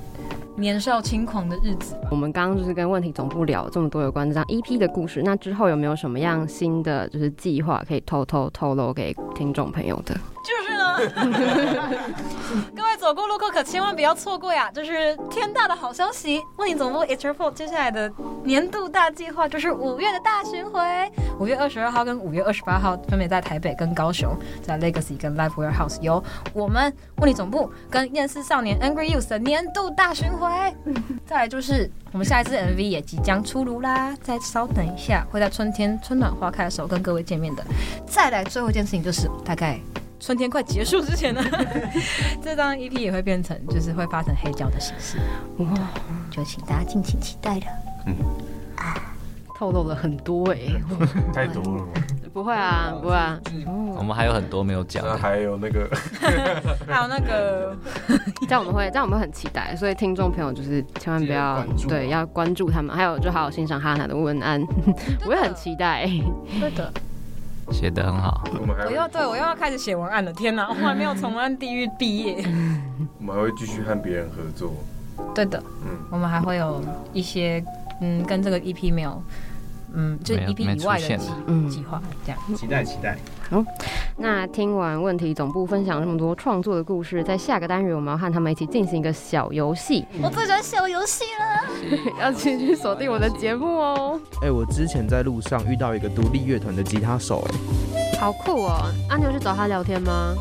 年少轻狂的日子。我们刚刚就是跟问题总部聊这么多有关这张 EP 的故事，那之后有没有什么样新的就是计划可以偷偷透露给听众朋友的？就 各位走过路过可千万不要错过呀！这是天大的好消息，问你总部 It's Your Fault 接下来的年度大计划就是五月的大巡回，五月二十二号跟五月二十八号分别在台北跟高雄，在 Legacy 跟 Live Warehouse 有我们问你总部跟厌世少年 Angry Youth 的年度大巡回。再来就是我们下一次 MV 也即将出炉啦，再稍等一下，会在春天春暖花开的时候跟各位见面的。再来最后一件事情就是大概。春天快结束之前呢，这张 EP 也会变成，就是会发成黑胶的形式，哇，就请大家敬请期待了。嗯，透露了很多哎、欸，太多了。吗？不会啊，不会啊，我们还有很多没有讲，那还有那个，还有那个，这样我们会，这样我们很期待，所以听众朋友就是千万不要对，要关注他们，还有就好好欣赏哈娜的文案，我也很期待，对的。写得很好，我又对我又要开始写文案了，天哪，我还没有从文案地狱毕业。我们还会继续和别人合作，对的，嗯，我们还会有一些嗯跟这个 EP 没有，嗯，就 EP 以外的计计划这样，期待期待。好，那听完问题总部分享这么多创作的故事，在下个单元我们要和他们一起进行一个小游戏。我最喜欢小游戏了，要继续锁定我的节目哦。哎、欸，我之前在路上遇到一个独立乐团的吉他手，哎，好酷哦！阿、啊、牛去找他聊天吗？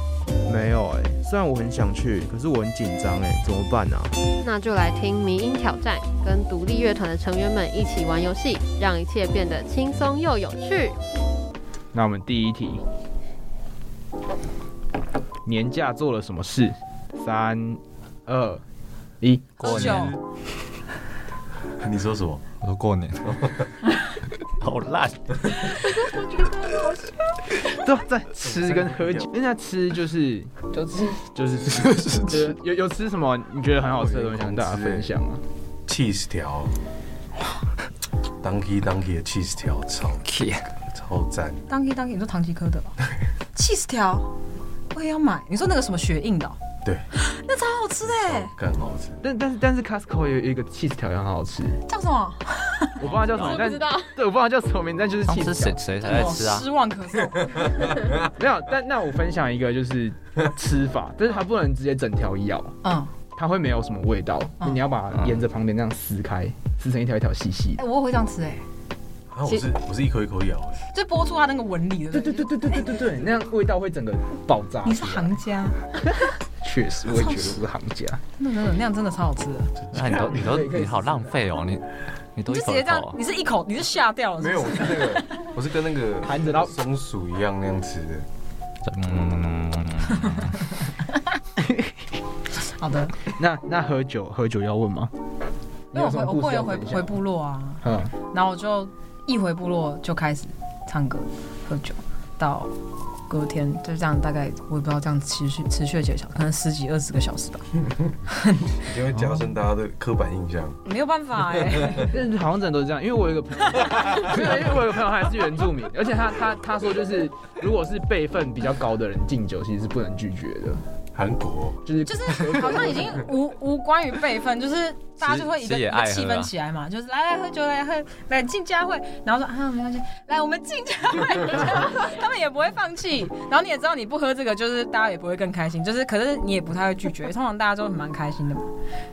没有哎、欸，虽然我很想去，可是我很紧张哎，怎么办呢、啊？那就来听迷音挑战，跟独立乐团的成员们一起玩游戏，让一切变得轻松又有趣。那我们第一题，年假做了什么事？三、二、一，过年。你说什么？我说过年。好烂。我觉得很好笑。都在吃跟喝酒。人家吃就是就吃就是吃，有有吃什么你觉得很好吃的东西，跟大家分享啊？cheese 条，Donkey Donkey 的 cheese 条超 K。超赞！Donkey Donkey，你说唐吉诃德？cheese 条，我也要买。你说那个什么雪印的？对，那超好吃的，更好吃。但但是但是 Costco 有一个 cheese 条也很好吃，叫什么？我不知道叫什么，但不知道。对，我不知道叫什么名，但就是 cheese 条。谁谁才在吃啊？失望可受。没有，但那我分享一个就是吃法，但是它不能直接整条咬，嗯，它会没有什么味道，你要把它沿着旁边这样撕开，撕成一条一条细细的。哎，我会这样吃哎。我是我是一口一口咬，就播出它那个纹理的。对对对对对对对对，那样味道会整个爆炸。你是行家，确实我也觉得我是行家。那那那样真的超好吃的。那你都你都你好浪费哦，你你都就直接这样，你是一口你是吓掉了？没有，我是那个 我是跟那个含着松鼠一样那样吃的。嗯。好的，那那喝酒喝酒要问吗？因为我回我过年回回部落啊，嗯，然后我就一回部落就开始唱歌喝酒，到隔天就这样，大概我也不知道这样持续持续了几个小时，可能十几二十个小时吧。因为加深大家的刻板印象，没有办法哎，但是好像真的都是这样，因为我有一个朋友，没有，因为我有个朋友他还是原住民，而且他他他说就是如果是辈分比较高的人敬酒，其实是不能拒绝的。韩国。就是就是好像已经无 无关于辈分，就是大家就会一个一个气氛起来嘛，就是来来喝酒来喝来进家会，然后说啊没关系，来我们进家会，他们也不会放弃，然后你也知道你不喝这个，就是大家也不会更开心，就是可是你也不太会拒绝，通常大家都蛮开心的嘛，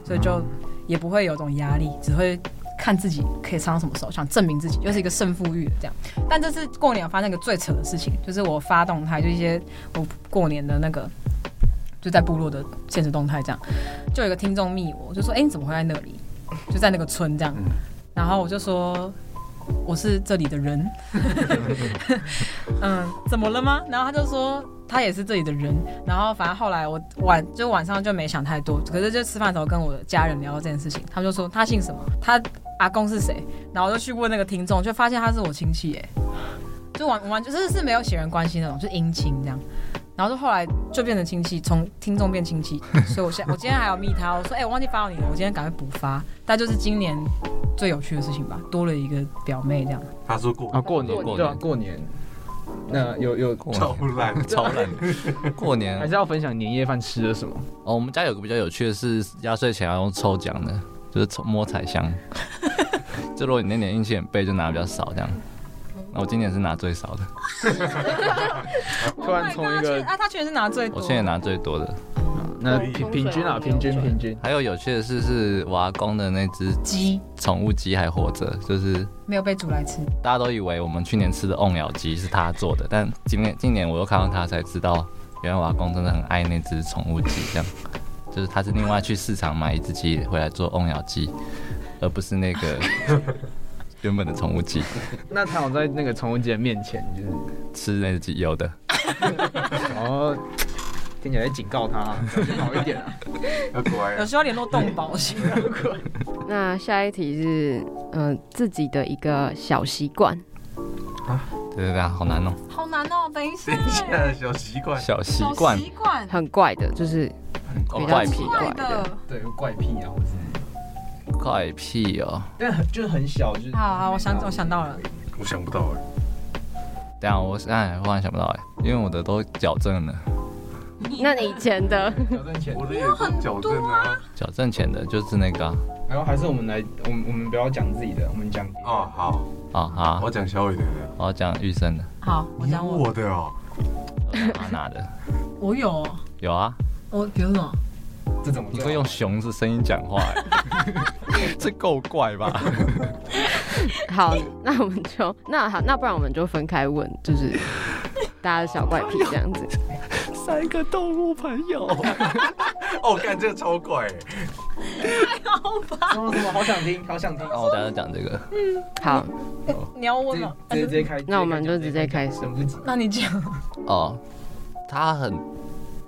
所以就也不会有种压力，只会。看自己可以唱到什么时候，想证明自己，又是一个胜负欲这样。但这次过年我发生一个最扯的事情，就是我发动态，就一些我过年的那个，就在部落的现实动态这样，就有一个听众密我，就说：“哎、欸，你怎么会在那里？就在那个村这样。”然后我就说：“我是这里的人。”嗯，怎么了吗？然后他就说。他也是这里的人，然后反正后来我晚就晚上就没想太多，可是就吃饭的时候跟我的家人聊到这件事情，他们就说他姓什么，他阿公是谁，然后我就去问那个听众，就发现他是我亲戚哎，就完完就是是没有血缘关系那种，就姻亲这样，然后就后来就变成亲戚，从听众变亲戚，所以我现在我今天还要密他，我说哎、欸、我忘记发到你了，我今天赶快补发，但就是今年最有趣的事情吧，多了一个表妹这样。他说过啊过年过年对啊过年。那有有超烂超烂，过年 还是要分享年夜饭吃了什么？哦，我们家有个比较有趣的是，压岁钱要用抽奖的，就是抽摸彩箱。就如果你那年运气很背，就拿的比较少这样。那我今年是拿最少的。突然从一个啊，他去年是拿最多，我去年拿最多的。那平平均啊，平均平均。还有有趣的事，是我阿公的那只鸡，宠物鸡还活着，就是没有被煮来吃。大家都以为我们去年吃的瓮窑鸡是他做的，但今年今年我又看到他才知道，原来我阿公真的很爱那只宠物鸡，这样就是他是另外去市场买一只鸡回来做瓮窑鸡，而不是那个原本的宠物鸡。那他有在那个宠物鸡的面前就是吃那只鸡有的，哦。听起来警告他，好一点啊，要乖啊。有需要联络动保型。那下一题是，嗯、呃，自己的一个小习惯。啊，对对对，好难哦。好难哦，等一下。等一下，小习惯。小习惯。习惯。很怪的，就是比较奇怪的。对，怪癖啊，或是怪癖哦。但很就是很小，就是。好好，我想我想到了。我想不到哎。等下，我哎，忽然想不到哎，因为我的都矫正了。那你以前的矫正前，我的也是矫正啊。矫正前的就是那个、啊。然后还是我们来，我们我们不要讲自己的，我们讲哦，好，哦好，我讲小伟的，我要讲玉生的。好，我讲我，我的哦。阿娜的。我有。有啊。我比如什么？这种你会用熊的声音讲话，这够怪吧？好，那我们就那好，那不然我们就分开问，就是大家的小怪癖这样子。三个动物朋友，哦，看这个超怪，太好吧？什么什么？好想听，好想听。哦，我等下讲这个。嗯，好。你要问吗？直接直接开。那我们就直接开始。等不及。那你讲。哦，他很，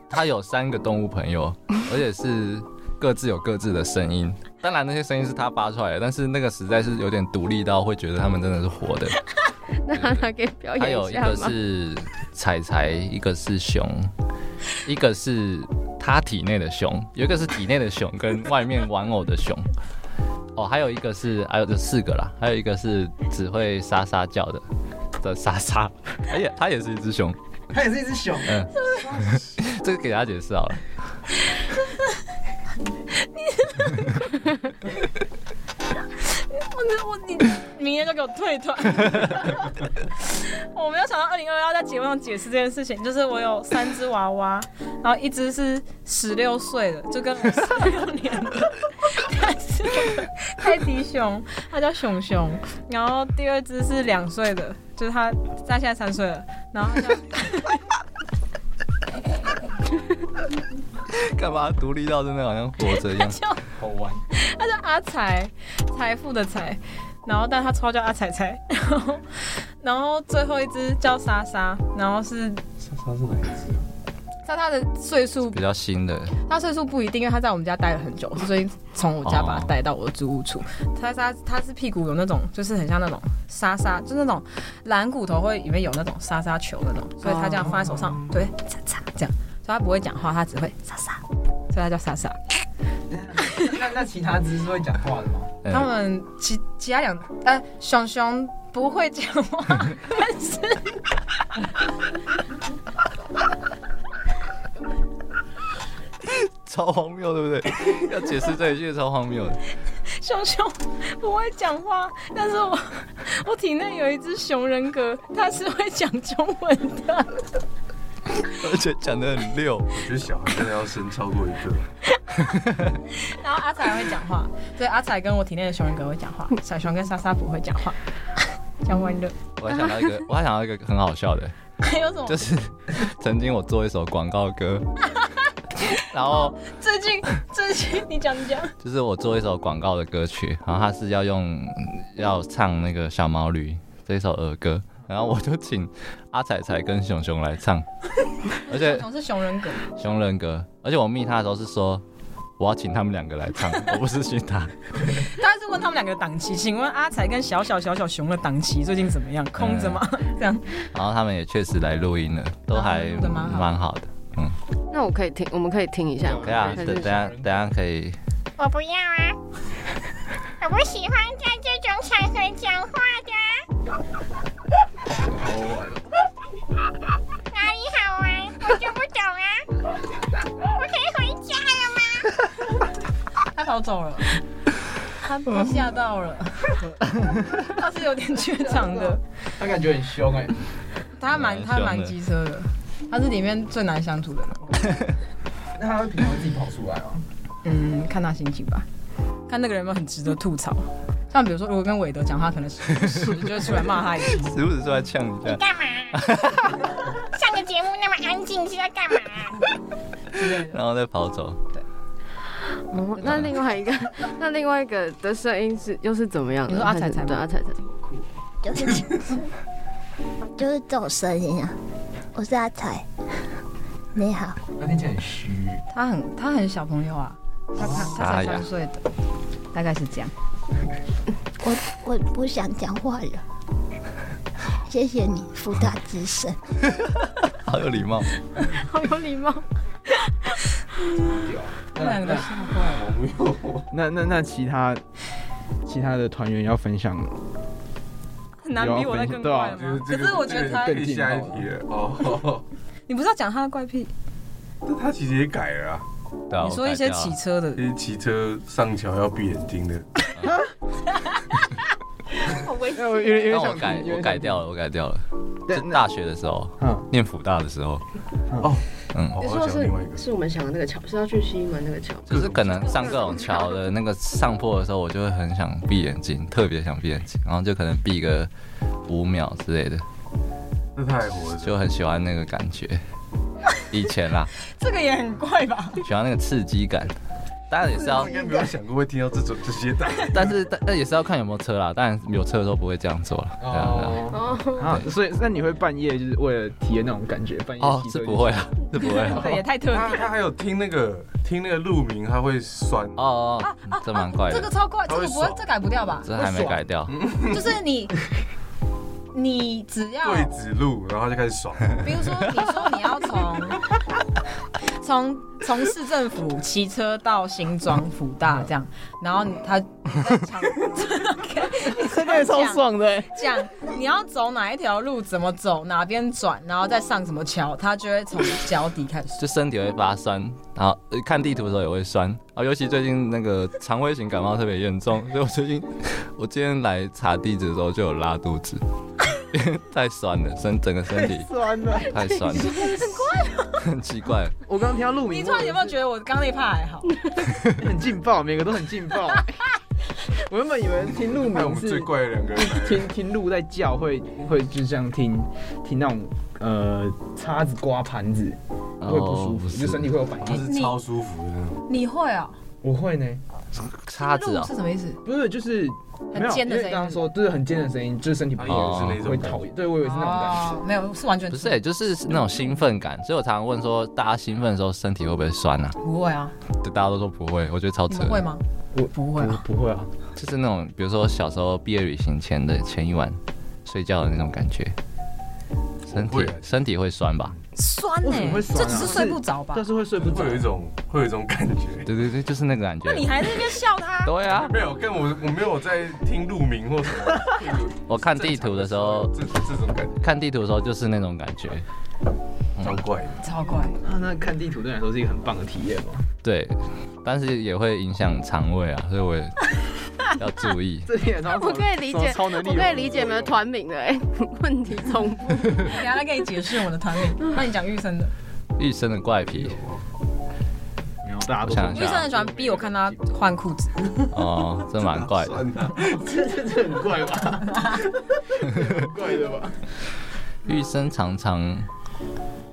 他有三个动物朋友，而且是各自有各自的声音。当然那些声音是他发出来的，但是那个实在是有点独立到会觉得他们真的是活的。那他可以表演一下吗？还有一个是彩彩，一个是熊，一个是他体内的熊，有一个是体内的熊跟外面玩偶的熊。哦，还有一个是，还有这四个啦，还有一个是只会沙沙叫的的沙沙，哎呀，它也是一只熊，他也是一只熊。嗯，这个给大家解释好了。我我你 明天就给我退团。我没有想到二零二二要在节目上解释这件事情，就是我有三只娃娃，然后一只是十六岁的，就跟我十六年的，它是泰迪熊，它叫熊熊。然后第二只是两岁的，就是它，它现在三岁了，然后。干嘛独立到真的好像活着一样？好玩。他叫阿财，财富的财，然后但他超叫阿财财，然后然后最后一只叫莎莎，然后是莎莎是哪一只？莎莎的岁数比较新的，他岁数不一定，因为他在我们家待了很久，所以从我家把他带到我的租屋处。莎莎他是屁股有那种，就是很像那种沙沙，就是那种蓝骨头会里面有那种沙沙球那种，所以他这样放在手上，对，擦擦这样。他不会讲话，他只会莎莎，所以他叫莎莎。那那其他只是会讲话的吗？嗯、他们其其他两呃熊熊不会讲话，但是 超荒谬，对不对？要解释这一句超荒谬的。熊熊不会讲话，但是我我体内有一只熊人格，它是会讲中文的，而且讲的很溜。我觉得小孩真的要生超过一个。然后阿彩会讲话，对，阿彩跟我体内的熊人格会讲话，小熊跟莎莎不会讲话，讲完了。我还想到一个，我还想到一个很好笑的，还有什么？就是曾经我做一首广告歌。然后最近最近你讲讲，就是我做一首广告的歌曲，然后他是要用要唱那个小毛驴这一首儿歌，然后我就请阿彩彩跟熊熊来唱，而且熊是熊人格，熊人格，而且我密他的时候是说我要请他们两个来唱，我不是请他。他是问他们两个档期，请问阿彩跟小小小小熊的档期最近怎么样？空着吗？这样。然后他们也确实来录音了，都还蛮好的。嗯，那我可以听，我们可以听一下吗？可以啊，等等下等下可以。我不要啊，我不喜欢在这种场合讲话的。好玩。哪里好玩？我就不懂啊。我可以回家了吗？他跑走了，他被吓到了。他是有点怯场的，他感觉很凶哎。他蛮他蛮机车的。他是里面最难相处的人，那他会平常自己跑出来吗？嗯，看他心情吧，看那个人有没有很值得吐槽。像比如说，如果跟韦德讲话，可能时不时就会出来骂他一句，时不时出来呛一下。你干嘛？上个节目那么安静，是在干嘛？然后再跑走。对。哦，那另外一个，那另外一个的声音是又是怎么样？你说阿彩彩对，阿彩彩。就是就是这种声音啊。我是阿彩，你好。他听起来很虚，他很他很小朋友啊，他他他才三岁的，大概是这样。我我不想讲话了，谢谢你，福大之声。好有礼貌，好有礼貌。那两个吓坏了。那那那其他其他的团员要分享。很难比我那更怪吗？可是我觉得他更下一题了哦。你不是要讲他的怪癖？那他其实也改了啊。你说一些骑车的，一些骑车上桥要闭眼睛的。好危险！我改，我改掉了，我改掉了。是大学的时候，念辅大的时候。哦，嗯。你说是是我们想的那个桥，是要去西门那个桥。就是可能上各种桥的那个上坡的时候，我就会很想闭眼睛，特别想闭眼睛，然后就可能闭个五秒之类的。这太火了，就很喜欢那个感觉。以前啦，这个也很怪吧？喜欢那个刺激感。当然也是要，应该没有想过会听到这种这些的。但是但但也是要看有没有车啦。当然有车的时候不会这样做了。哦哦。所以那你会半夜就是为了体验那种感觉？半夜哦，是不会啊，是不会。对，也太特别。他还有听那个听那个路名，他会酸。哦哦，这蛮怪的。这个超怪，这个不会，这改不掉吧？这还没改掉。就是你。你只要对指路，然后就开始爽。比如说，你说你要从从从市政府骑车到新庄辅大这样，然后他在长，这个也超爽的。讲你要走哪一条路，怎么走，哪边转，然后再上什么桥，他就会从脚底开始，就身体会发酸，然后看地图的时候也会酸。啊，尤其最近那个肠胃型感冒特别严重，所以我最近我今天来查地址的时候就有拉肚子。太酸了，身整个身体酸了，太酸了，很怪，很奇怪。我刚刚听到鹿鸣，你突然有没有觉得我刚刚那一趴还好？很劲爆，每个都很劲爆。我原本以为听路名是最怪的两个人，听听鹿在叫会会就这样听听那种呃叉子刮盘子会不舒服，就身体会有反应，是超舒服的那种。你会啊？我会呢。叉子啊？是什么意思？不是，就是。很尖的声音，刚刚说就是很尖的声音，就是身体不会会讨厌。对，我以为是那种感觉，没有，是完全不是，就是那种兴奋感。所以我常常问说，大家兴奋的时候身体会不会酸啊？不会啊，对，大家都说不会，我觉得超扯。会吗？我不会啊，不会啊，就是那种比如说小时候毕业旅行前的前一晚睡觉的那种感觉，身体身体会酸吧？酸呢？这只是睡不着吧？但是会睡不着，会有一种会有一种感觉。对对对，就是那个感觉。那你还在那边笑他？对啊，没有，跟我我没有在听路名或什么。我看地图的时候，这这种感觉。看地图的时候就是那种感觉。超怪的。超怪。啊，那看地图对你来说是一个很棒的体验吗？对，但是也会影响肠胃啊，所以我也 要注意。这点超我可以理解，超能力，我可以理解你们的团名的哎，问题总部。等下再给你解释我们的团名。那你讲玉生的。玉生的怪癖。大家都想一下。玉生很喜欢逼我看他换裤子。哦，这蛮怪的。这这这很怪吧？怪的吧？玉生常常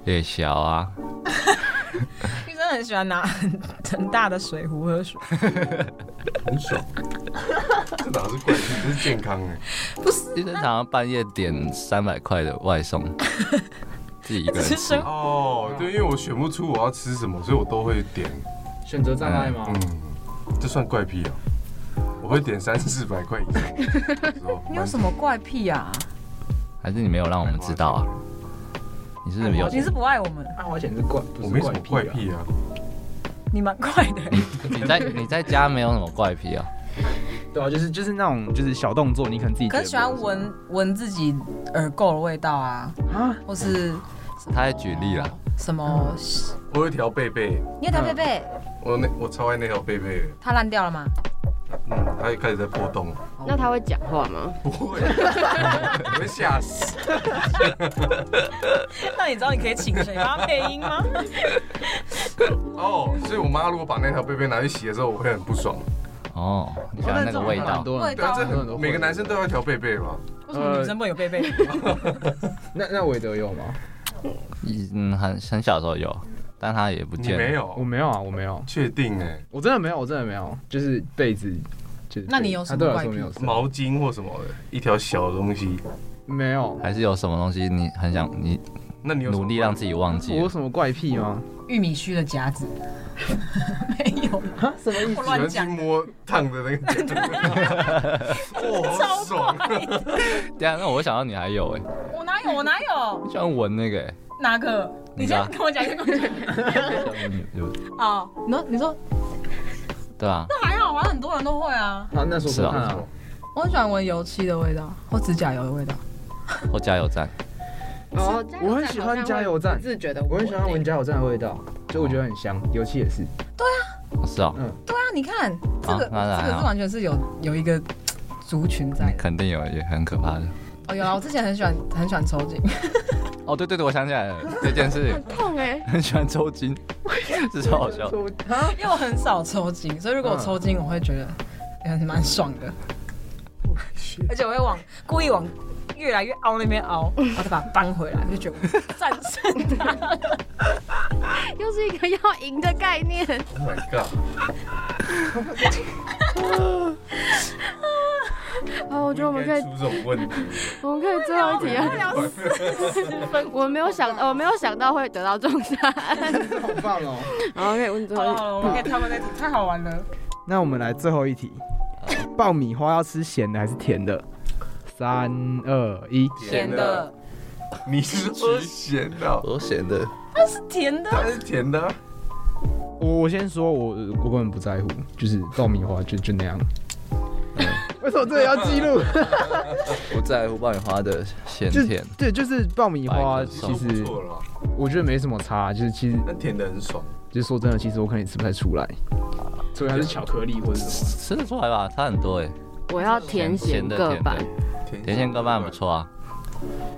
也小啊。玉生很喜欢拿很很大的水壶喝水，很爽。这哪是怪癖，这是健康哎。不是，玉生常常半夜点三百块的外送，自己一个人吃。哦，对，因为我选不出我要吃什么，所以我都会点。选择障碍吗？嗯，这算怪癖啊。我会点三四百块以上。你有什么怪癖啊？还是你没有让我们知道啊？你是不是有？你是不爱我们？爱花钱是怪，我没什么怪癖啊。你蛮怪的。你在你在家没有什么怪癖啊？对啊，就是就是那种就是小动作，你可能自己可是喜欢闻闻自己耳垢的味道啊啊，或是他在举例了什么？我有一条贝贝，你有条贝贝？我那我超爱那条贝贝。它烂掉了吗？嗯，它也开始在破洞。那它会讲话吗？不会，你会吓死。那你知道你可以请谁帮他配音吗？哦，所以我妈如果把那条贝贝拿去洗的时候，我会很不爽。哦，你喜欢那个味道？每个男生都要一条贝贝吧？为什么女生不能有贝贝？那那韦德有吗？嗯，很很小时候有，但他也不见。没有，我没有啊，我没有。确定哎？我真的没有，我真的没有，就是被子，就是。那你有什么怪癖？毛巾或什么的，一条小的东西。没有。还是有什么东西你很想你？那你努力让自己忘记？我有什么怪癖吗？玉米须的夹子。没有。什么意思？我乱讲。去摸烫的那个。哇，好爽！对啊，那我想到你还有哎。我哪有？我哪有？你喜欢闻那个哎？哪个？你先跟我讲，先跟我讲。哦，你说，你说。对啊。那还好，好像很多人都会啊。啊，那是啊。我很喜欢闻油漆的味道，或指甲油的味道，或加油站。哦，我很喜欢加油站，自觉得我很喜欢闻加油站的味道，就我觉得很香，油漆也是。对啊，是啊，嗯，对啊，你看这个，这个是完全是有有一个族群在，肯定有，也很可怕的。哦，有啊，我之前很喜欢很喜欢抽筋。哦，对对对，我想起来了，这件事很痛哎，很喜欢抽筋，这超好笑。因为我很少抽筋，所以如果我抽筋，我会觉得也蛮爽的。而且我会往故意往越来越凹那边凹，然后再把它扳回来，就觉得战胜它。又是一个要赢的概念。Oh my god！啊，我觉得我们可以出这种问题，我们可以最后一题啊。我 没有想，我没有想到会得到这种答案，好棒哦！好，可以问最后一题。我们可以跳过那题，太好玩了。那我们来最后一题。爆米花要吃咸的还是甜的？三二一，咸的。你是吃咸的？我咸的。它是甜的。它是甜的。我我先说，我我根本不在乎，就是爆米花就就那样。为什么这里要记录？不在乎爆米花的咸甜。对，就是爆米花，其实我觉得没什么差，就是其实。那甜的很爽。就是说真的，其实我可能也吃不太出来。所以还是巧克力或者什么？吃得出来吧，差很多哎。我要甜咸各半，甜咸各半不错啊。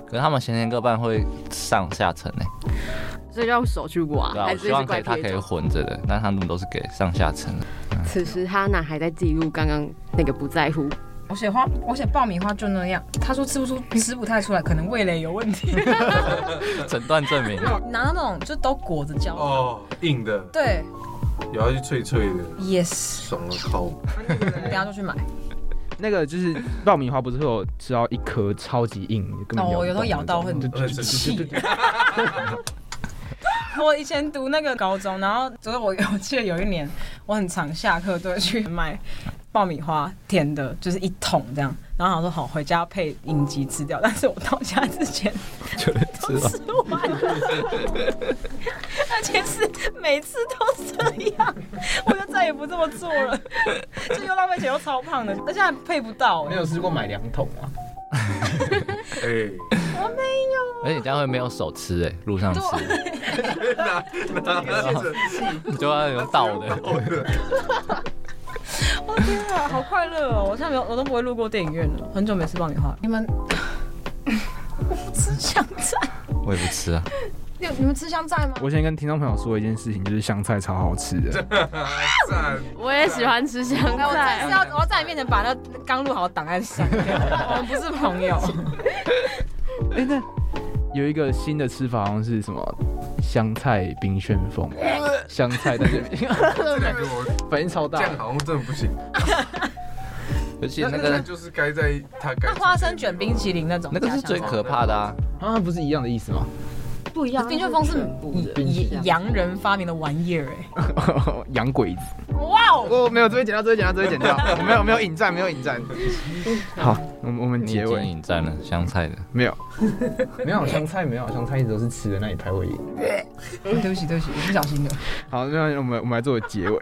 可是他们咸咸各半会上下层哎，所以要用手去挖。对啊，我希望可以它可以混着的，但他们都是给上下层。此时哈娜还在记录刚刚那个不在乎。我写花，我写爆米花就那样。他说吃不出，吃不太出来，可能味蕾有问题。诊断证明。拿到那种就都裹着胶哦，硬的。对。有要去脆脆的，yes，爽了靠！等下就去买。那个就是爆米花，不是会有吃到一颗超级硬，哦，我有时候咬到会很气。我以前读那个高中，然后就是我我记得有一年，我很常下课都会去买爆米花，甜的，就是一桶这样。然后他说好，回家配影集吃掉。但是我到家之前 就吃完了，而且是每次都这样，我就再也不这么做了。就又浪费钱又超胖的，而且还配不到。没有试过买两桶啊？哎，我没有而且你这样会没有手吃哎，路上吃，你就要用倒的。我天啊，好快乐哦！我现在没有，我都不会路过电影院了，很久没吃爆米花。你们 我不吃香菜，我也不吃啊。你你们吃香菜吗？我先跟听众朋友说一件事情，就是香菜超好吃的。我也喜欢吃香我菜。是要 我要在你面前把那刚录好的档案删掉。我们不是朋友。哎、欸，那有一个新的吃法，好像是什么香菜冰旋风？香菜但是这两个我反应超大，这样好像真的不行。而且那个就是该在它该花生卷冰淇淋那种，那个是最可怕的啊！啊，不是一样的意思吗？不一样，冰旋风是洋人发明的玩意儿哎，洋鬼子。哇哦！哦，没有，这边剪掉，这边剪掉，这边剪掉。我没有，没有引战，没有引战。好，我们我们结尾引战了香菜的，没有，没有香菜，没有香菜，一直都是吃的，那一排会赢。对不起，对不起，我不小心的。好，那我们我们来做个结尾，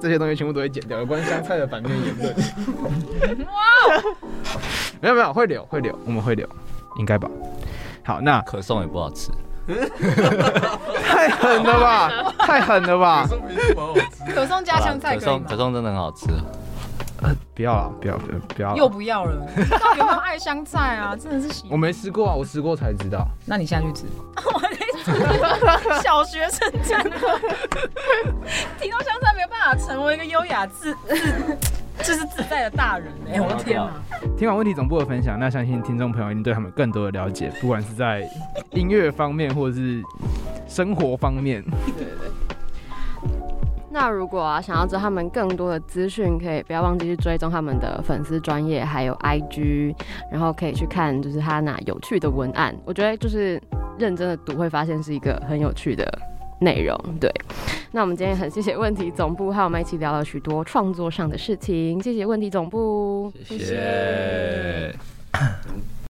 这些东西全部都会剪掉，有关香菜的反面言论。哇！没有没有，会留会留，我们会留，应该吧。好，那可颂也不好吃。太狠了吧！太狠了吧！可颂加香菜可以吗？可颂真的很好吃。不要了，不要，不要，不要。又不要了？到底有没有爱香菜啊？真的是喜。我没吃过啊，我吃过才知道。那你下去吃。我小学生真的 提到香菜没有办法成为一个优雅自自。这是自在的大人哎、欸！我的天哪！听完问题总部的分享，那相信听众朋友一定对他们更多的了解，不管是在音乐方面，或者是生活方面。对对对。那如果啊，想要知道他们更多的资讯，可以不要忘记去追踪他们的粉丝专业，还有 IG，然后可以去看就是他那有趣的文案。我觉得就是认真的读，会发现是一个很有趣的内容。对。那我们今天很谢谢问题总部，和我们一起聊了许多创作上的事情。谢谢问题总部，谢谢。